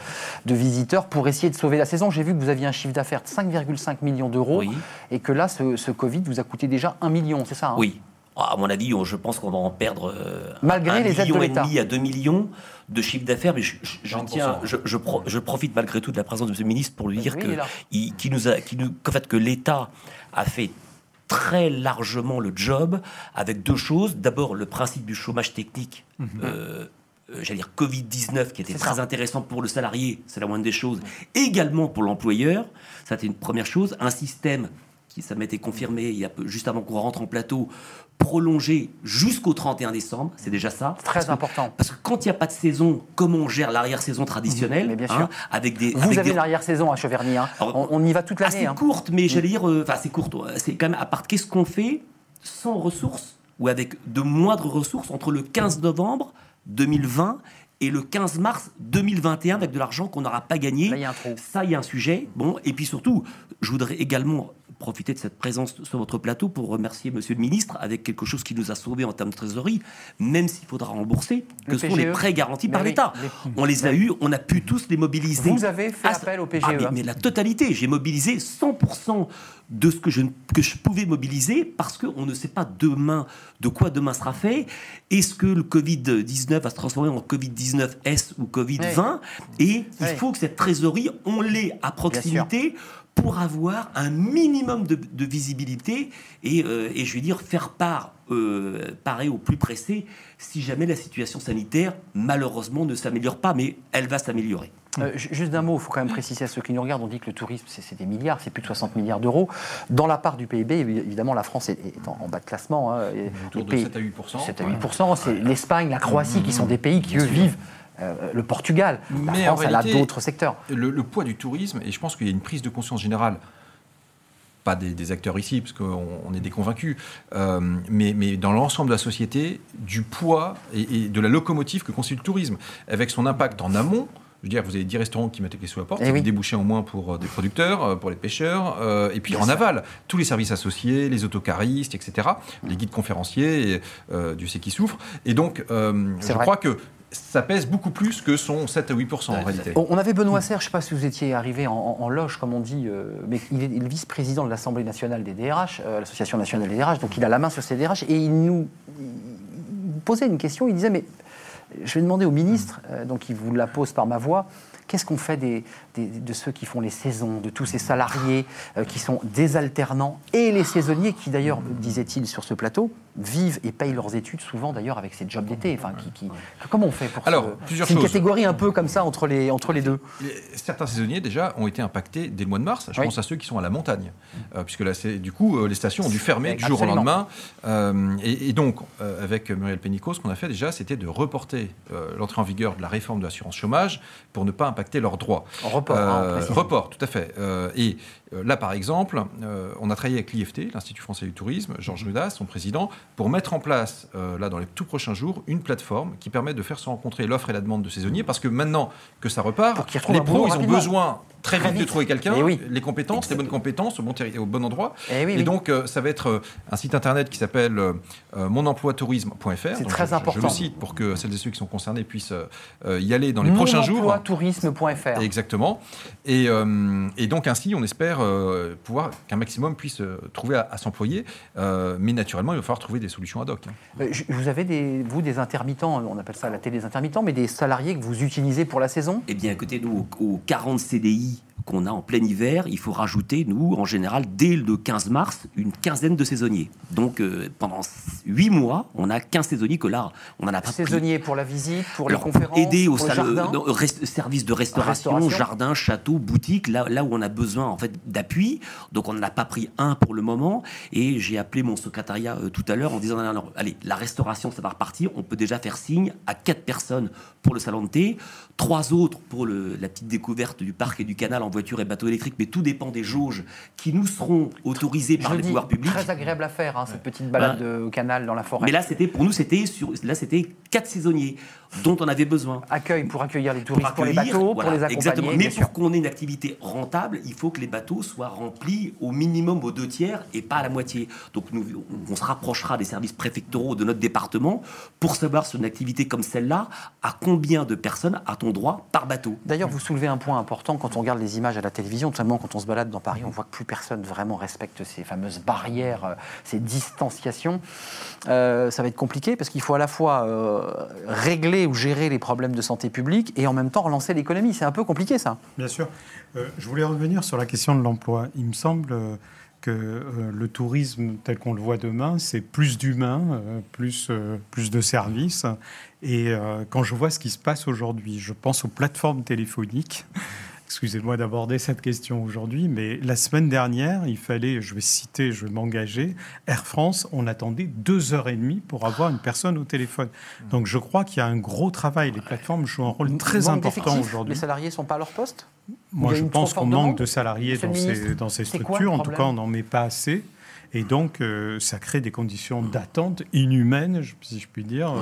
visiteurs pour essayer de sauver la saison? J'ai vu que vous aviez un chiffre d'affaires de 5,5 millions d'euros et que là, ce, ce, Covid vous a coûté déjà 1 million, c'est ça hein? Oui. À mon avis, je pense qu'on va en perdre euh, malgré les million aides de et demi à 2 millions de chiffre d'affaires. Mais je, tiens, je, je, profite malgré tout de la présence de ce ministre pour lui dire que, qui nous a, qui nous, qu'en fait, que l'État a fait très largement le job avec deux choses. D'abord, le principe du chômage technique. Mhm. Euh, euh, j'allais dire Covid-19, qui était très intéressant pour le salarié, c'est la moindre des choses, également pour l'employeur, ça c'était une première chose, un système qui, ça m'était confirmé il y a peu, juste avant qu'on rentre en plateau, prolongé jusqu'au 31 décembre, c'est déjà ça. Très important. parce que quand il n'y a pas de saison, comment on gère l'arrière-saison traditionnelle bien hein, avec des, Vous avez l'arrière-saison à Cheverny, hein. on, y va toute l'année. Assez hein. courte, mais j'allais dire, euh, enfin c'est courte, c'est quand même à part qu'est-ce qu'on fait sans ressources ou avec de moindres ressources entre le 15 novembre 2020 et le 15 mars 2021 avec de l'argent qu'on n'aura pas gagné? y a un trou. Ça, il y a un sujet. Bon, et puis surtout, je voudrais également profiter de cette présence sur votre plateau pour remercier Monsieur le Ministre avec quelque chose qui nous a sauvés en termes de trésorerie, même s'il faudra rembourser, que sont les prêts garantis par l'État. On les a eus, on a pu tous les mobiliser. Vous avez fait appel au PGE. Ah, mais, la totalité, j'ai mobilisé 100% de ce que je, que je pouvais mobiliser parce qu'on ne sait pas demain de quoi demain sera fait. Est-ce que le Covid-19 va se transformer en Covid-19S ou Covid-20 Et il faut que cette trésorerie, on l'ait à proximité pour avoir un minimum de, visibilité et, euh, et, je vais dire, faire part, euh, pareil au plus pressé, si jamais la situation sanitaire, malheureusement, ne s'améliore pas, mais elle va s'améliorer. Euh, juste d'un mot, il faut quand même préciser à ceux qui nous regardent, on dit que le tourisme, c'est des milliards, c'est plus de 60 milliards d'euros. Dans la part du PIB, évidemment, la France est, en, bas de classement. Hein, Autour de 7 à 8 7 à 8 c'est l'Espagne, la Croatie, qui sont des pays qui, eux, vivent euh, le Portugal. La mais France, elle a d'autres secteurs. Le, poids du tourisme, et je pense qu'il y a une prise de conscience générale pas des, acteurs ici, parce qu'on est des convaincus, euh, mais, mais, dans l'ensemble de la société, du poids et, de la locomotive que constitue le tourisme, avec son impact en amont. Je veux dire, vous avez 10 restaurants qui mettent les sous la porte, eh déboucher au moins pour euh, des producteurs, pour les pêcheurs, et puis en aval, tous les services associés, les autocaristes, etc., les guides conférenciers, du Dieu sait qui souffre. Et donc, je crois que ça pèse beaucoup plus que son 7 à 8% en réalité. On avait Benoît Serre, je ne sais pas si vous étiez arrivé en, loge, comme on dit, euh, mais il est, le vice-président de l'Assemblée nationale des DRH, euh, l'Association nationale des DRH, donc il a la main sur ces DRH, et il nous posait une question, il disait, mais je vais demander au ministre, euh, donc il vous la pose par ma voix, qu'est-ce qu'on fait des, de ceux qui font les saisons, de tous ces salariés qui sont des alternants et les saisonniers qui d'ailleurs, disait-il sur ce plateau, vivent et payent leurs études souvent d'ailleurs avec ces jobs d'été. Enfin, qui, Comment on fait pour Alors, plusieurs C'est une catégorie un peu comme ça entre les, entre les deux. Certains saisonniers déjà ont été impactés dès le mois de mars. Je pense à ceux qui sont à la montagne, euh, puisque là, du coup, euh, les stations ont dû fermer du jour au lendemain. Euh, et, donc, avec Muriel Pénicaud, ce qu'on a fait déjà, c'était de reporter l'entrée en vigueur de la réforme de l'assurance chômage pour ne pas impacter leurs droits. report. Hein, report, tout à fait. et euh, là, par exemple, euh, on a travaillé avec l'IFT, l'Institut français du tourisme, Georges Ludas, son président, pour mettre en place, euh, là, dans les tout prochains jours, une plateforme qui permet de faire se rencontrer l'offre et la demande de saisonniers, parce que maintenant que ça repart, les pros, ils ont besoin très vite de trouver quelqu'un, eh les compétences, les bonnes compétences au bon, au bon endroit. Eh et, donc, ça va être un site internet qui s'appelle monemploitourisme.fr. C'est très important. Je le cite pour que celles et ceux qui sont concernés puissent y aller dans les prochains jours. Monemploitourisme.fr. Exactement. Et, et donc, ainsi, on espère euh, pouvoir qu'un maximum puisse euh, trouver à, s'employer. Euh, mais naturellement, il va falloir trouver des solutions ad hoc. Hein. Vous avez, des, vous, des intermittents, on appelle ça la télé des intermittents, mais des salariés que vous utilisez pour la saison? Eh bien, écoutez, nous, aux 40 CDI qu'on a en plein hiver, il faut rajouter, nous, en général, dès le 15 mars, une quinzaine de saisonniers. Donc, pendant 8 mois, on a 15 saisonniers que là, on en a pas Saisonniers pour la visite, pour les conférences, aider au service de restauration, jardin, château, boutique, là, là où on a besoin en fait d'appui. Donc on n'en a pas pris un pour le moment. Et j'ai appelé mon secrétariat euh, tout à l'heure en disant allez, la restauration, ça va repartir. On peut déjà faire signe à quatre personnes pour le salon de thé, trois autres pour la petite découverte du parc et du canal en voitures et bateaux électriques, mais tout dépend des jauges qui nous seront autorisées par les pouvoirs publics. Très agréable à faire, hein, cette petite balade ben, au canal dans la forêt. Mais là, c'était pour nous, c'était sur, là, c'était quatre saisonniers dont on avait besoin. Accueil pour accueillir les touristes, pour, les bateaux, pour les accompagner. Exactement. Mais pour qu'on ait une activité rentable, il faut que les bateaux soient remplis au minimum aux deux tiers et pas à la moitié. Donc nous, on se rapprochera des services préfectoraux de notre département pour savoir sur une activité comme celle-là, à combien de personnes a-t-on droit par bateau. D'ailleurs, vous soulevez un point important quand on regarde les images à la télévision, notamment quand on se balade dans Paris, on voit que plus personne vraiment respecte ces fameuses barrières, euh, ces distanciations. Euh, ça va être compliqué parce qu'il faut à la fois euh, régler ou gérer les problèmes de santé publique et en même temps relancer l'économie. C'est un peu compliqué ça. Bien sûr. je voulais revenir sur la question de l'emploi. Il me semble que euh, le tourisme tel qu'on le voit demain, c'est plus d'humains, euh, plus, euh, plus de services. Et quand je vois ce qui se passe aujourd'hui, je pense aux plateformes téléphoniques. Excusez-moi d'aborder cette question aujourd'hui, mais la semaine dernière, il fallait, je vais citer, je vais m'engager, Air France, on attendait deux heures et demie pour avoir une personne au téléphone. Donc je crois qu'il y a un gros travail. Les plateformes jouent un rôle très important aujourd'hui. Les salariés ne sont pas à leur poste? Moi, je pense qu'on manque de salariés dans ces, dans ces, structures. En tout cas, on n'en met pas assez. Et donc, euh, ça crée des conditions d'attente inhumaines, si je puis dire,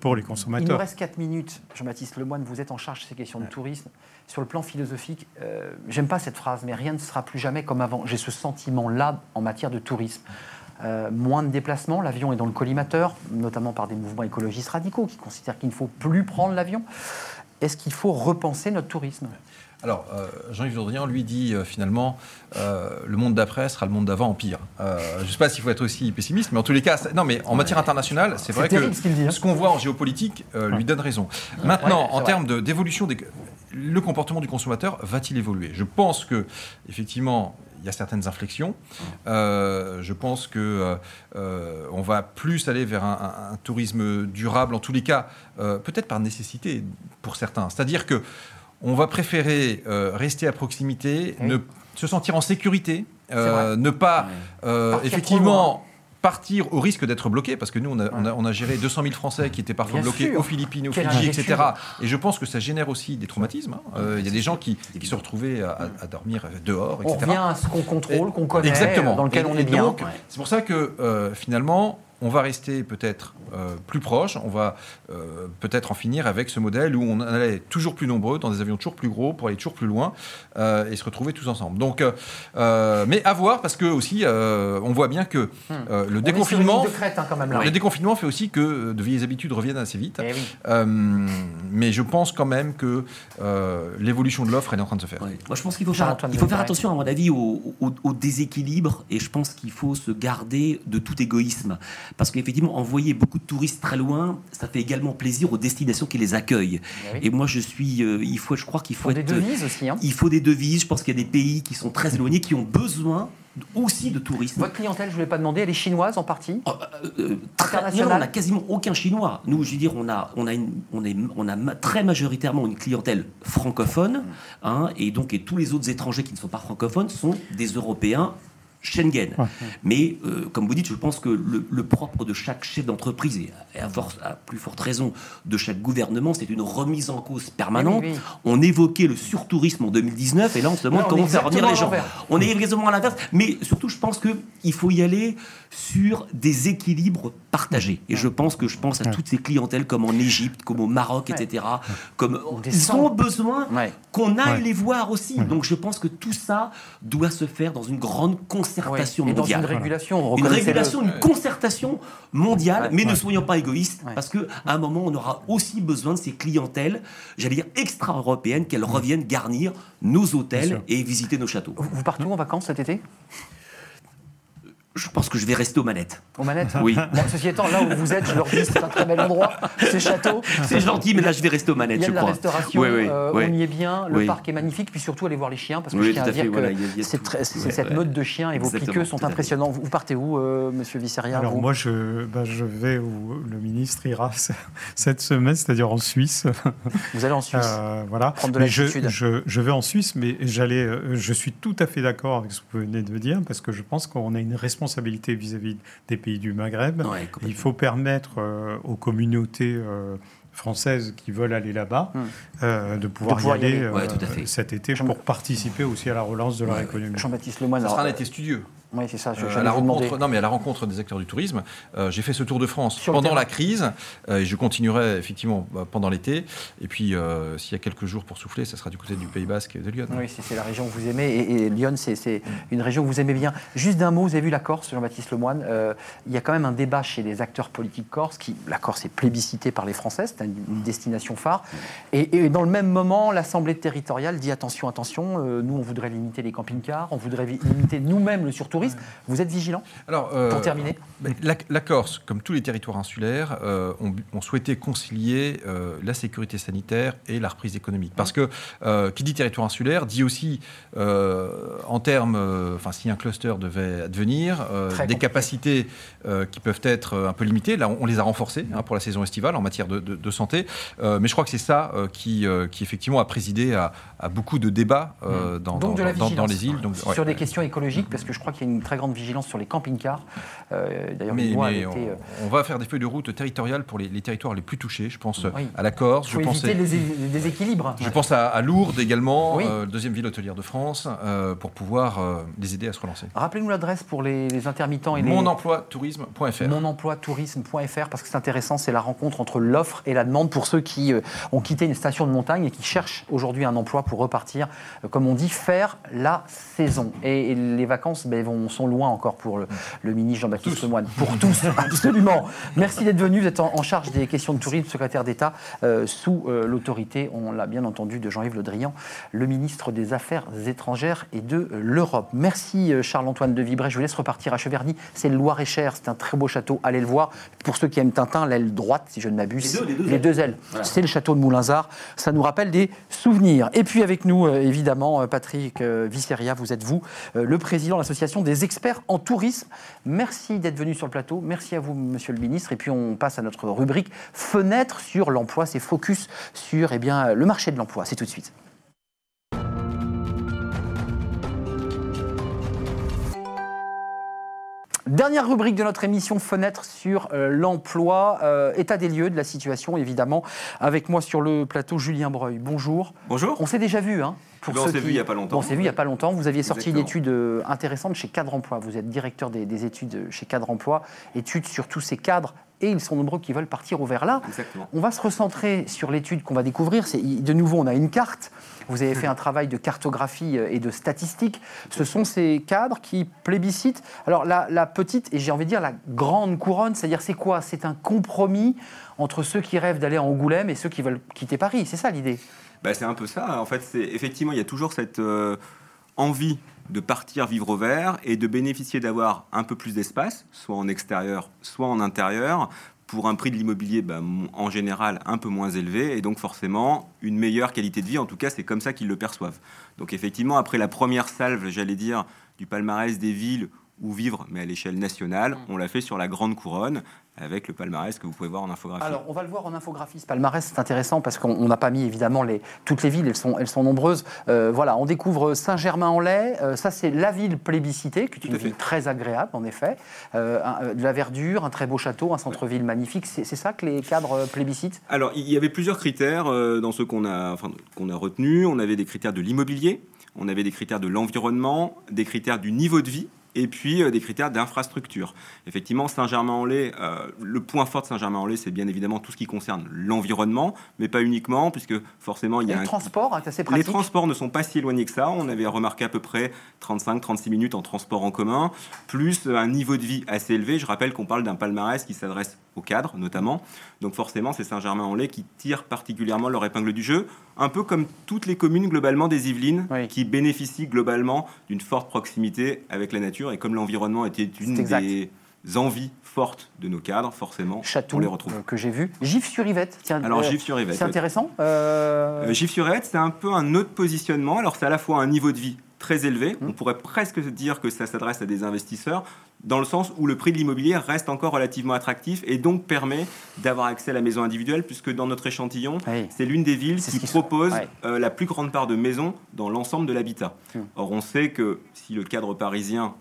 pour les consommateurs. Il nous reste 4 minutes. Jean-Baptiste Lemoine, vous êtes en charge de ces questions de tourisme. Sur le plan philosophique, euh, j'aime pas cette phrase, mais rien ne sera plus jamais comme avant. J'ai ce sentiment-là en matière de tourisme. Euh, moins de déplacements, l'avion est dans le collimateur, notamment par des mouvements écologistes radicaux qui considèrent qu'il ne faut plus prendre l'avion. Est-ce qu'il faut repenser notre tourisme? Alors, euh, Jean-Yves Jourdrian lui dit euh, finalement euh, le monde d'après sera le monde d'avant en pire. je ne sais pas s'il faut être aussi pessimiste, mais en tous les cas, non, mais en matière internationale, c'est vrai que hein. ce, qu'on voit en géopolitique lui donne raison. Maintenant, en termes d'évolution, le comportement du consommateur va-t-il évoluer? Je pense que effectivement, il y a certaines inflexions. je pense que on va plus aller vers un, un, tourisme durable, en tous les cas, peut-être par nécessité pour certains. C'est-à-dire que on va préférer euh, rester à proximité, ne, se sentir en sécurité, euh, ne pas euh, effectivement partir au risque d'être bloqué, parce que nous, on a, géré 200 000 Français qui étaient parfois bloqués aux Philippines, aux Fidji, etc. Et je pense que ça génère aussi des traumatismes. Hein. Il y a des gens qui, se retrouvaient à, dormir dehors, etc. On revient à ce qu'on contrôle, qu'on connaît, Exactement. dans lequel on est bien. C'est pour ça que finalement, on va rester peut-être euh, plus proche, on va euh, peut-être en finir avec ce modèle où on allait toujours plus nombreux dans des avions toujours plus gros pour aller toujours plus loin euh, et se retrouver tous ensemble. Donc, mais à voir parce que aussi, on voit bien que hmm. le déconfinement, hein, le déconfinement fait aussi que de vieilles habitudes reviennent assez vite. Eh mais je pense quand même que l'évolution de l'offre est en train de se faire. Moi, je pense qu'il faut faire, il faut faire attention, à mon avis, au, au déséquilibre et je pense qu'il faut se garder de tout égoïsme. Parce qu'effectivement, envoyer beaucoup de touristes très loin, ça fait également plaisir aux destinations qui les accueillent. Eh Et moi, je suis. Euh, il faut, je crois qu'il faut, faut, être. Des devises aussi. Hein. Il faut des devises. Je pense qu'il y a des pays qui sont très éloignés, qui ont besoin aussi de touristes. Votre clientèle, je ne voulais pas demander, elle est chinoise en partie? Oh, euh, euh on n'a quasiment aucun chinois. Nous, je veux dire, on a, on a, on est, on a très majoritairement une clientèle francophone, hein, et donc et tous les autres étrangers qui ne sont pas francophones sont des Européens Schengen. Mais euh, comme vous dites, je pense que le, propre de chaque chef d'entreprise, et à, force, à, plus forte raison de chaque gouvernement, c'est une remise en cause permanente. On évoquait le surtourisme en 2019, et là on se demande comment faire revenir les gens. On est exactement à l'inverse, mais surtout je pense qu'il faut y aller sur des équilibres partagés. Et je pense que je pense à toutes ces clientèles comme en Égypte, comme au Maroc, etc. Comme ils ont besoin qu'on aille les voir aussi. Donc je pense que tout ça doit se faire dans une grande concertation mondiale. une régulation, une régulation, une concertation mondiale. Mais ne soyons pas égoïstes, parce que à un moment on aura aussi besoin de ces clientèles, j'allais dire extra-européennes, qu'elles reviennent garnir nos hôtels et visiter nos châteaux. Vous partez où en vacances cet été? Je pense que je vais rester aux manettes. Aux manettes Oui. ceci étant, là où vous êtes, je leur dis, c'est un très bel endroit, c'est château. C'est gentil, mais là, je vais rester aux manettes, je crois. Il y a de la restauration, euh, on y est bien, le parc est magnifique, puis surtout aller voir les chiens, parce que je tiens à, dire que c'est cette meute de chiens et vos piqueux sont impressionnants. Vous, partez où, euh, monsieur Visseria Alors moi, je, bah, je vais où le ministre ira cette semaine, c'est-à-dire en Suisse. Vous allez en Suisse euh, Voilà. Prendre de je, je, je, vais en Suisse, mais j'allais, je suis tout à fait d'accord avec ce que vous venez de dire, parce que je pense qu'on a une responsabilité vis-à-vis des pays du Maghreb. il faut permettre euh, aux communautés euh, françaises qui veulent aller là-bas, hmm. de, pouvoir y aller, cet été pour participer aussi à la relance de leur économie. Jean-Baptiste Lemoyne. Ça sera un été studieux. Oui, c'est ça. Je, euh, à la rencontre, non, mais à la rencontre des acteurs du tourisme, euh, j'ai fait ce tour de France pendant la crise euh, et je continuerai effectivement bah, pendant l'été. Et puis, s'il y a quelques jours pour souffler, ça sera du côté du Pays Basque et de Lyon. Oui, c'est la région que vous aimez et, Lyon, c'est une région que vous aimez bien. Juste d'un mot, vous avez vu la Corse, Jean-Baptiste Lemoine. il y a quand même un débat chez les acteurs politiques corses qui, la Corse est plébiscitée par les Français, c'est une, destination phare. Et, et, dans le même moment, l'Assemblée territoriale dit attention, attention, nous on voudrait limiter les camping-cars, on voudrait limiter nous-mêmes le vous êtes vigilant Alors, euh, Pour terminer la, Corse, comme tous les territoires insulaires, euh, ont, souhaité concilier euh, la sécurité sanitaire et la reprise économique. Parce que qui dit territoire insulaire dit aussi, en termes, enfin, si un cluster devait advenir, des capacités qui peuvent être un peu limitées. Là, on, les a renforcées hein, pour la saison estivale en matière de, santé. mais je crois que c'est ça qui, qui, effectivement, a présidé à, beaucoup de débats mmh. dans, dans, les îles. Donc, sur des questions écologiques, parce que je crois qu'il y a une très grande vigilance sur les camping-cars. Euh, d'ailleurs, mais, euh, on, va faire des feuilles de route territoriales pour les, territoires les plus touchés. Je pense à la Corse. je pense éviter les, déséquilles. Je pense à, Lourdes également, euh, deuxième ville hôtelière de France, pour pouvoir les aider à se relancer. Rappelez-nous l'adresse pour les, intermittents et les... Monemploitourisme.fr. Monemploitourisme.fr, parce que c'est intéressant, c'est la rencontre entre l'offre et la demande pour ceux qui ont quitté une station de montagne et qui cherchent aujourd'hui un emploi pour repartir, comme on dit, faire la saison. Et, les vacances ben, vont, sont loin encore pour le, ministre Jean-Baptiste Lemoyne. Pour tous, absolument. Merci d'être venu. Vous êtes en, charge des questions de tourisme, secrétaire d'État, euh, sous euh, l'autorité, on l'a bien entendu, de Jean-Yves Le Drian, le ministre des Affaires étrangères et de l'Europe. Merci euh, Charles-Antoine de Vibray. Je vous laisse repartir à Cheverny. C'est le Loir-et-Cher. C'est un très beau château. Allez le voir. Pour ceux qui aiment Tintin, l'aile droite, si je ne m'abuse. Les deux, ailes. C'est le château de Moulinsart. Ça nous rappelle des souvenirs. Et puis avec nous, évidemment, Patrick Visseria, vous êtes vous, le président de l'association des experts en tourisme. Merci d'être venu sur le plateau. Merci à vous, monsieur le ministre. Et puis on passe à notre rubrique Fenêtre sur l'emploi. C'est focus sur eh bien, le marché de l'emploi. C'est tout de suite. Dernière rubrique de notre émission Fenêtre sur euh, l'emploi, euh, état des lieux de la situation évidemment. Avec moi sur le plateau Julien Breuil. Bonjour. Bonjour. On s'est déjà vu, hein pour on s'est vu il n'y a pas longtemps. on s'est vu il n'y a pas longtemps. Vous aviez sorti une étude euh, intéressante chez Cadre Emploi. Vous êtes directeur des, études chez Cadre Emploi. Études sur tous ces cadres et ils sont nombreux qui veulent partir au vert là. Exactement. On va se recentrer sur l'étude qu'on va découvrir. De nouveau, on a une carte. Vous avez fait un travail de cartographie euh, et de statistiques. Ce sont ces cadres qui plébiscitent. Alors la, petite, et j'ai envie de dire la grande couronne, c'est-à-dire c'est quoi? C'est un compromis entre ceux qui rêvent d'aller en Angoulême et ceux qui veulent quitter Paris. C'est ça l'idée? Bah, C'est un peu ça. En fait, effectivement, il y a toujours cette euh, envie de partir vivre au vert et de bénéficier d'avoir un peu plus d'espace, soit en extérieur, soit en intérieur, pour un prix de l'immobilier bah, en général un peu moins élevé et donc forcément une meilleure qualité de vie. En tout cas, c'est comme ça qu'ils le perçoivent. Donc effectivement, après la première salve, j'allais dire, du palmarès des villes où vivre, mais à l'échelle nationale, mmh. on l'a fait sur la Grande Couronne, avec le palmarès que vous pouvez voir en infographie. Alors, on va le voir en infographie. Ce palmarès, c'est intéressant parce qu'on n'a pas mis évidemment les, toutes les villes, elles sont, elles sont nombreuses. Euh, voilà, on découvre Saint-Germain-en-Laye. Euh, ça, c'est la ville plébiscitée, qui est une ville très agréable, en effet. Euh, de la verdure, un très beau château, un centre-ville magnifique. C'est ça que les cadres plébiscitent? Alors, il y avait plusieurs critères dans ceux qu'on a, enfin, qu'on a retenus. On avait des critères de l'immobilier, on avait des critères de l'environnement, des critères du niveau de vie et puis euh, des critères d'infrastructure. Effectivement, Saint-Germain-en-Laye, euh, le point fort de Saint-Germain-en-Laye, c'est bien évidemment tout ce qui concerne l'environnement, mais pas uniquement, puisque forcément, il y a... Les transports, hein, assez pratique. Les transports ne sont pas si éloignés que ça. On avait remarqué à peu près 35-36 minutes en transport en commun, plus un niveau de vie assez élevé. Je rappelle qu'on parle d'un palmarès qui s'adresse aux cadres, notamment. Donc forcément, c'est Saint-Germain-en-Laye qui tire particulièrement leur épingle du jeu, un peu comme toutes les communes globalement des Yvelines, qui bénéficient globalement d'une forte proximité avec la nature et comme l'environnement était une des envies fortes de nos cadres, forcément, Château, on les retrouve. Euh, que j'ai vu. Gif-sur-Yvette, tiens. Alors, euh, Gif-sur-Yvette. C'est intéressant. Euh... euh Gif-sur-Yvette, c'est un peu un autre positionnement. Alors, c'est à la fois un niveau de vie très élevé. Mmh. On pourrait presque dire que ça s'adresse à des investisseurs, dans le sens où le prix de l'immobilier reste encore relativement attractif et donc permet d'avoir accès à la maison individuelle, puisque dans notre échantillon, c'est l'une des villes qui propose la plus grande part de maisons dans l'ensemble de l'habitat. Mmh. Or, on sait que si le cadre parisien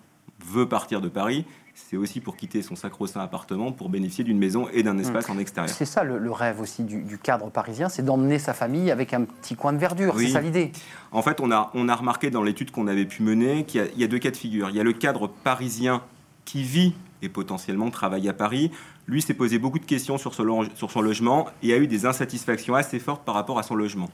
veut partir de Paris, c'est aussi pour quitter son sacro-saint appartement pour bénéficier d'une maison et d'un hmm. espace en extérieur. C'est ça le, rêve aussi du, cadre parisien, c'est d'emmener sa famille avec un petit coin de verdure. C'est ça l'idée. En fait, on a, on a remarqué dans l'étude qu'on avait pu mener qu'il y, a deux cas de figure. Il y a le cadre parisien qui vit et potentiellement travaille à Paris. Lui s'est posé beaucoup de questions sur son, sur son logement et a eu des insatisfactions assez fortes par rapport à son logement.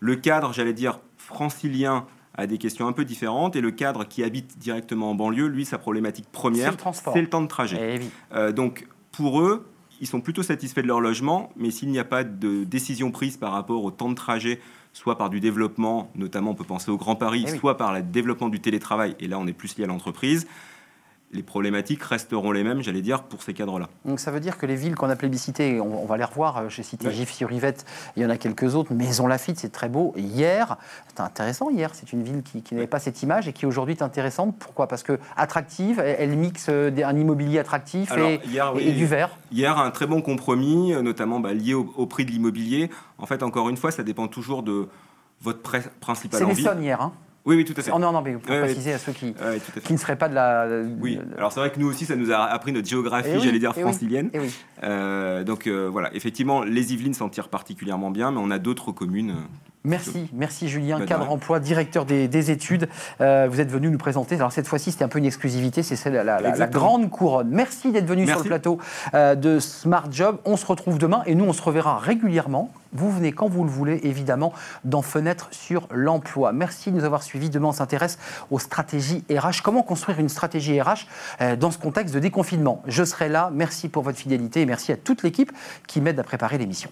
Le cadre, j'allais dire, francilien a des questions un peu différentes. Et le cadre qui habite directement en banlieue, lui, sa problématique première, c'est le, temps de trajet. Eh euh, donc, pour eux, ils sont plutôt satisfaits de leur logement, mais s'il n'y a pas de décision prise par rapport au temps de trajet, soit par du développement, notamment on peut penser au Grand Paris, eh soit par le développement du télétravail, et là on est plus lié à l'entreprise, les problématiques resteront les mêmes, j'allais dire, pour ces cadres-là. Donc ça veut dire que les villes qu'on a plébiscitées, on, va les revoir, euh, j'ai cité Gif sur Yvette, il y en a quelques autres, Maison Lafitte, c'est très beau. Hier, c'est intéressant hier, c'est une ville qui, n'avait pas cette image et qui aujourd'hui est intéressante. Pourquoi? Parce que attractive, elle, mixe euh, un immobilier attractif et, du vert. Hier, un très bon compromis, euh, notamment bah, lié au, prix de l'immobilier. En fait, encore une fois, ça dépend toujours de votre principal envie. C'est hier, hein oui, oui, tout à fait. Oh, non, non, mais pour préciser à ceux qui, qui ne seraient pas de la. Oui, alors c'est vrai que nous aussi, ça nous a appris notre géographie, eh j'allais dire, eh francilienne. Eh euh, donc euh, voilà, effectivement, les Yvelines s'en tirent particulièrement bien, mais on a d'autres communes. Merci, merci Julien, cadre emploi, directeur des, études. Euh, vous êtes venu nous présenter. Alors cette fois-ci, c'était un peu une exclusivité, c'est celle la, la, la, grande couronne. Merci d'être venu sur le plateau de Smart Job. On se retrouve demain et nous, on se reverra régulièrement vous venez quand vous le voulez, évidemment, dans Fenêtre sur l'emploi. Merci de nous avoir suivis. Demain, on s'intéresse aux stratégies RH. Comment construire une stratégie RH euh, dans ce contexte de déconfinement? Je serai là. Merci pour votre fidélité et merci à toute l'équipe qui m'aide à préparer l'émission.